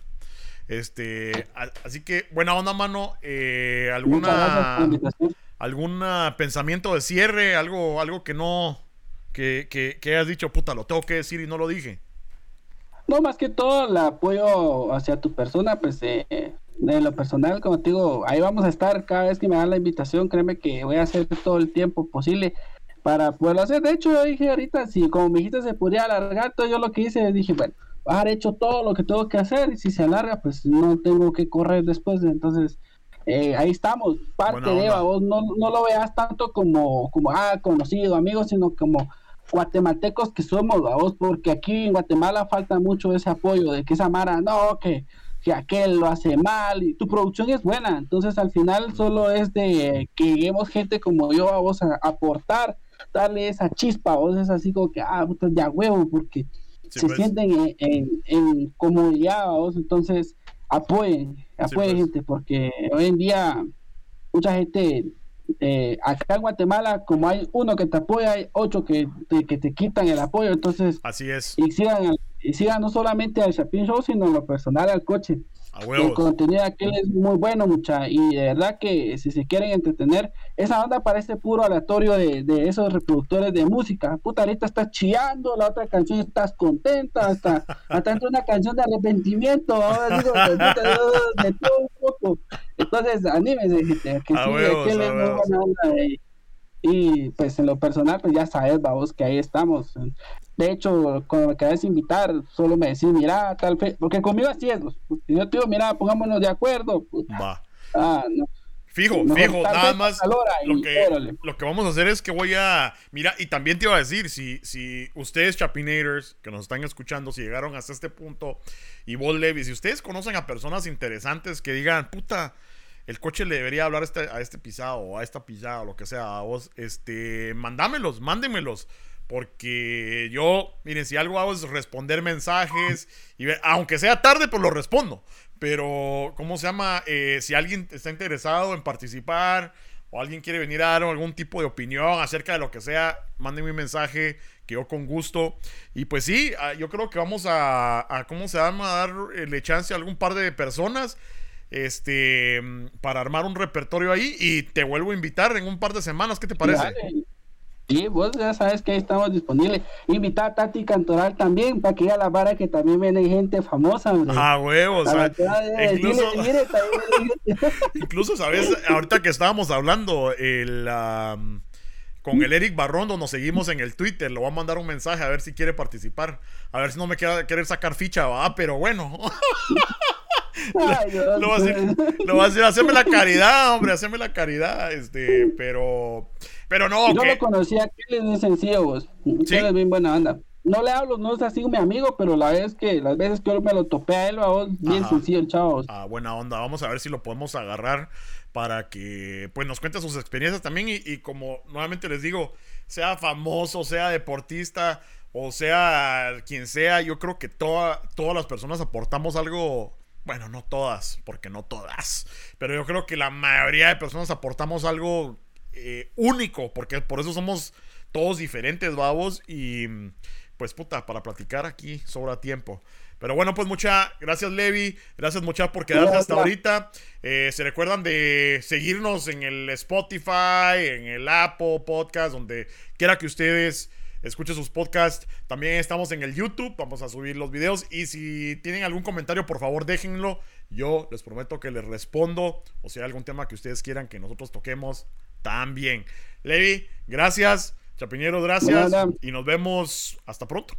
Este, así que buena onda, mano. Eh, alguna, algún pensamiento de cierre, algo, algo que no, que, que, has dicho, puta, lo tengo que decir y no lo dije? No, más que todo el apoyo hacia tu persona, pues eh, de lo personal, como te digo, ahí vamos a estar cada vez que me dan la invitación, créeme que voy a hacer todo el tiempo posible para poderlo hacer. De hecho, yo dije ahorita, si como me dijiste se podría alargar, todo yo lo que hice, dije, bueno, haber hecho todo lo que tengo que hacer y si se alarga, pues no tengo que correr después, entonces... Eh, ahí estamos, parte de vos no, no lo veas tanto como, como, ah, conocido, amigo, sino como guatemaltecos que somos, vamos, porque aquí en Guatemala falta mucho ese apoyo de que esa Mara, no, que, que aquel lo hace mal y tu producción es buena, entonces al final solo es de que lleguemos gente como yo, vamos a aportar, darle esa chispa, vos es así como que, ah, puta, ya huevo, porque se pues. sienten en, en, en comodidad, vos, entonces apoyen, apoyen pues. gente, porque hoy en día mucha gente eh, acá en Guatemala, como hay uno que te apoya, hay ocho que te, que te quitan el apoyo. Entonces, así es. Y sigan, y sigan no solamente al Chapin Show, sino en lo personal al coche. El contenido aquí es muy bueno, mucha. Y de verdad que si se quieren entretener, esa onda parece puro aleatorio de, de esos reproductores de música. Puta, ahorita estás chillando, la otra canción estás contenta, hasta, hasta una canción de arrepentimiento. Digo, de, todo un poco. Entonces, anímense, gente, que sí, le muy buena onda. Y, y pues en lo personal, pues ya sabes, vamos, que ahí estamos. De hecho, cuando me querés invitar, solo me decís, mira, tal fe, porque conmigo así es, pues, yo te digo, mira, pongámonos de acuerdo. Va. Ah, fijo, fijo, nada más lo que, lo que vamos a hacer es que voy a, mira, y también te iba a decir, si, si ustedes Chapinators que nos están escuchando, si llegaron hasta este punto, y vos Levi, si ustedes conocen a personas interesantes que digan, puta, el coche le debería hablar a este, a este pisado o a esta pisada o lo que sea, a vos, este, mandámelos, mándenmelos. Porque yo, miren, si algo hago es responder mensajes, y aunque sea tarde, pues lo respondo. Pero, ¿cómo se llama? Eh, si alguien está interesado en participar o alguien quiere venir a dar algún tipo de opinión acerca de lo que sea, mándenme un mensaje que yo con gusto. Y pues sí, ah, yo creo que vamos a, a ¿cómo se llama? A darle chance a algún par de personas. Este, para armar un repertorio ahí y te vuelvo a invitar en un par de semanas, ¿qué te parece? Sí, vos ya sabes que ahí estamos disponibles. Invitar a Tati Cantoral también, para que a la vara que también viene gente famosa. Ah, huevos. incluso, incluso, ¿sabes? Ahorita que estábamos hablando, el... con el Eric Barrondo nos seguimos en el Twitter. Le voy a mandar un mensaje a ver si quiere participar. A ver si no me quiere querer sacar ficha, va, pero bueno. lo, va a lo va a hacerme la caridad, hombre, hacerme la caridad. Este, pero. Pero no, Yo lo conocía, que él es sencillo, vos. ¿Sí? es bien buena onda. No le hablo, no es así mi amigo, pero la vez que, las veces que yo me lo topé a él, a vos, bien sencillo el chavo. Ah, buena onda. Vamos a ver si lo podemos agarrar para que pues nos cuente sus experiencias también. Y, y como nuevamente les digo, sea famoso, sea deportista, o sea quien sea, yo creo que toda, todas las personas aportamos algo bueno, no todas, porque no todas, pero yo creo que la mayoría de personas aportamos algo eh, único, porque por eso somos todos diferentes, babos, y pues puta, para platicar aquí sobra tiempo. Pero bueno, pues muchas gracias Levi, gracias muchas por quedarse hasta ahorita. Eh, se recuerdan de seguirnos en el Spotify, en el Apple Podcast, donde quiera que ustedes escuchen sus podcasts. También estamos en el YouTube, vamos a subir los videos. Y si tienen algún comentario, por favor déjenlo. Yo les prometo que les respondo. O si hay algún tema que ustedes quieran que nosotros toquemos, también. Levi, gracias. Chapiñero, gracias. Y nos vemos hasta pronto.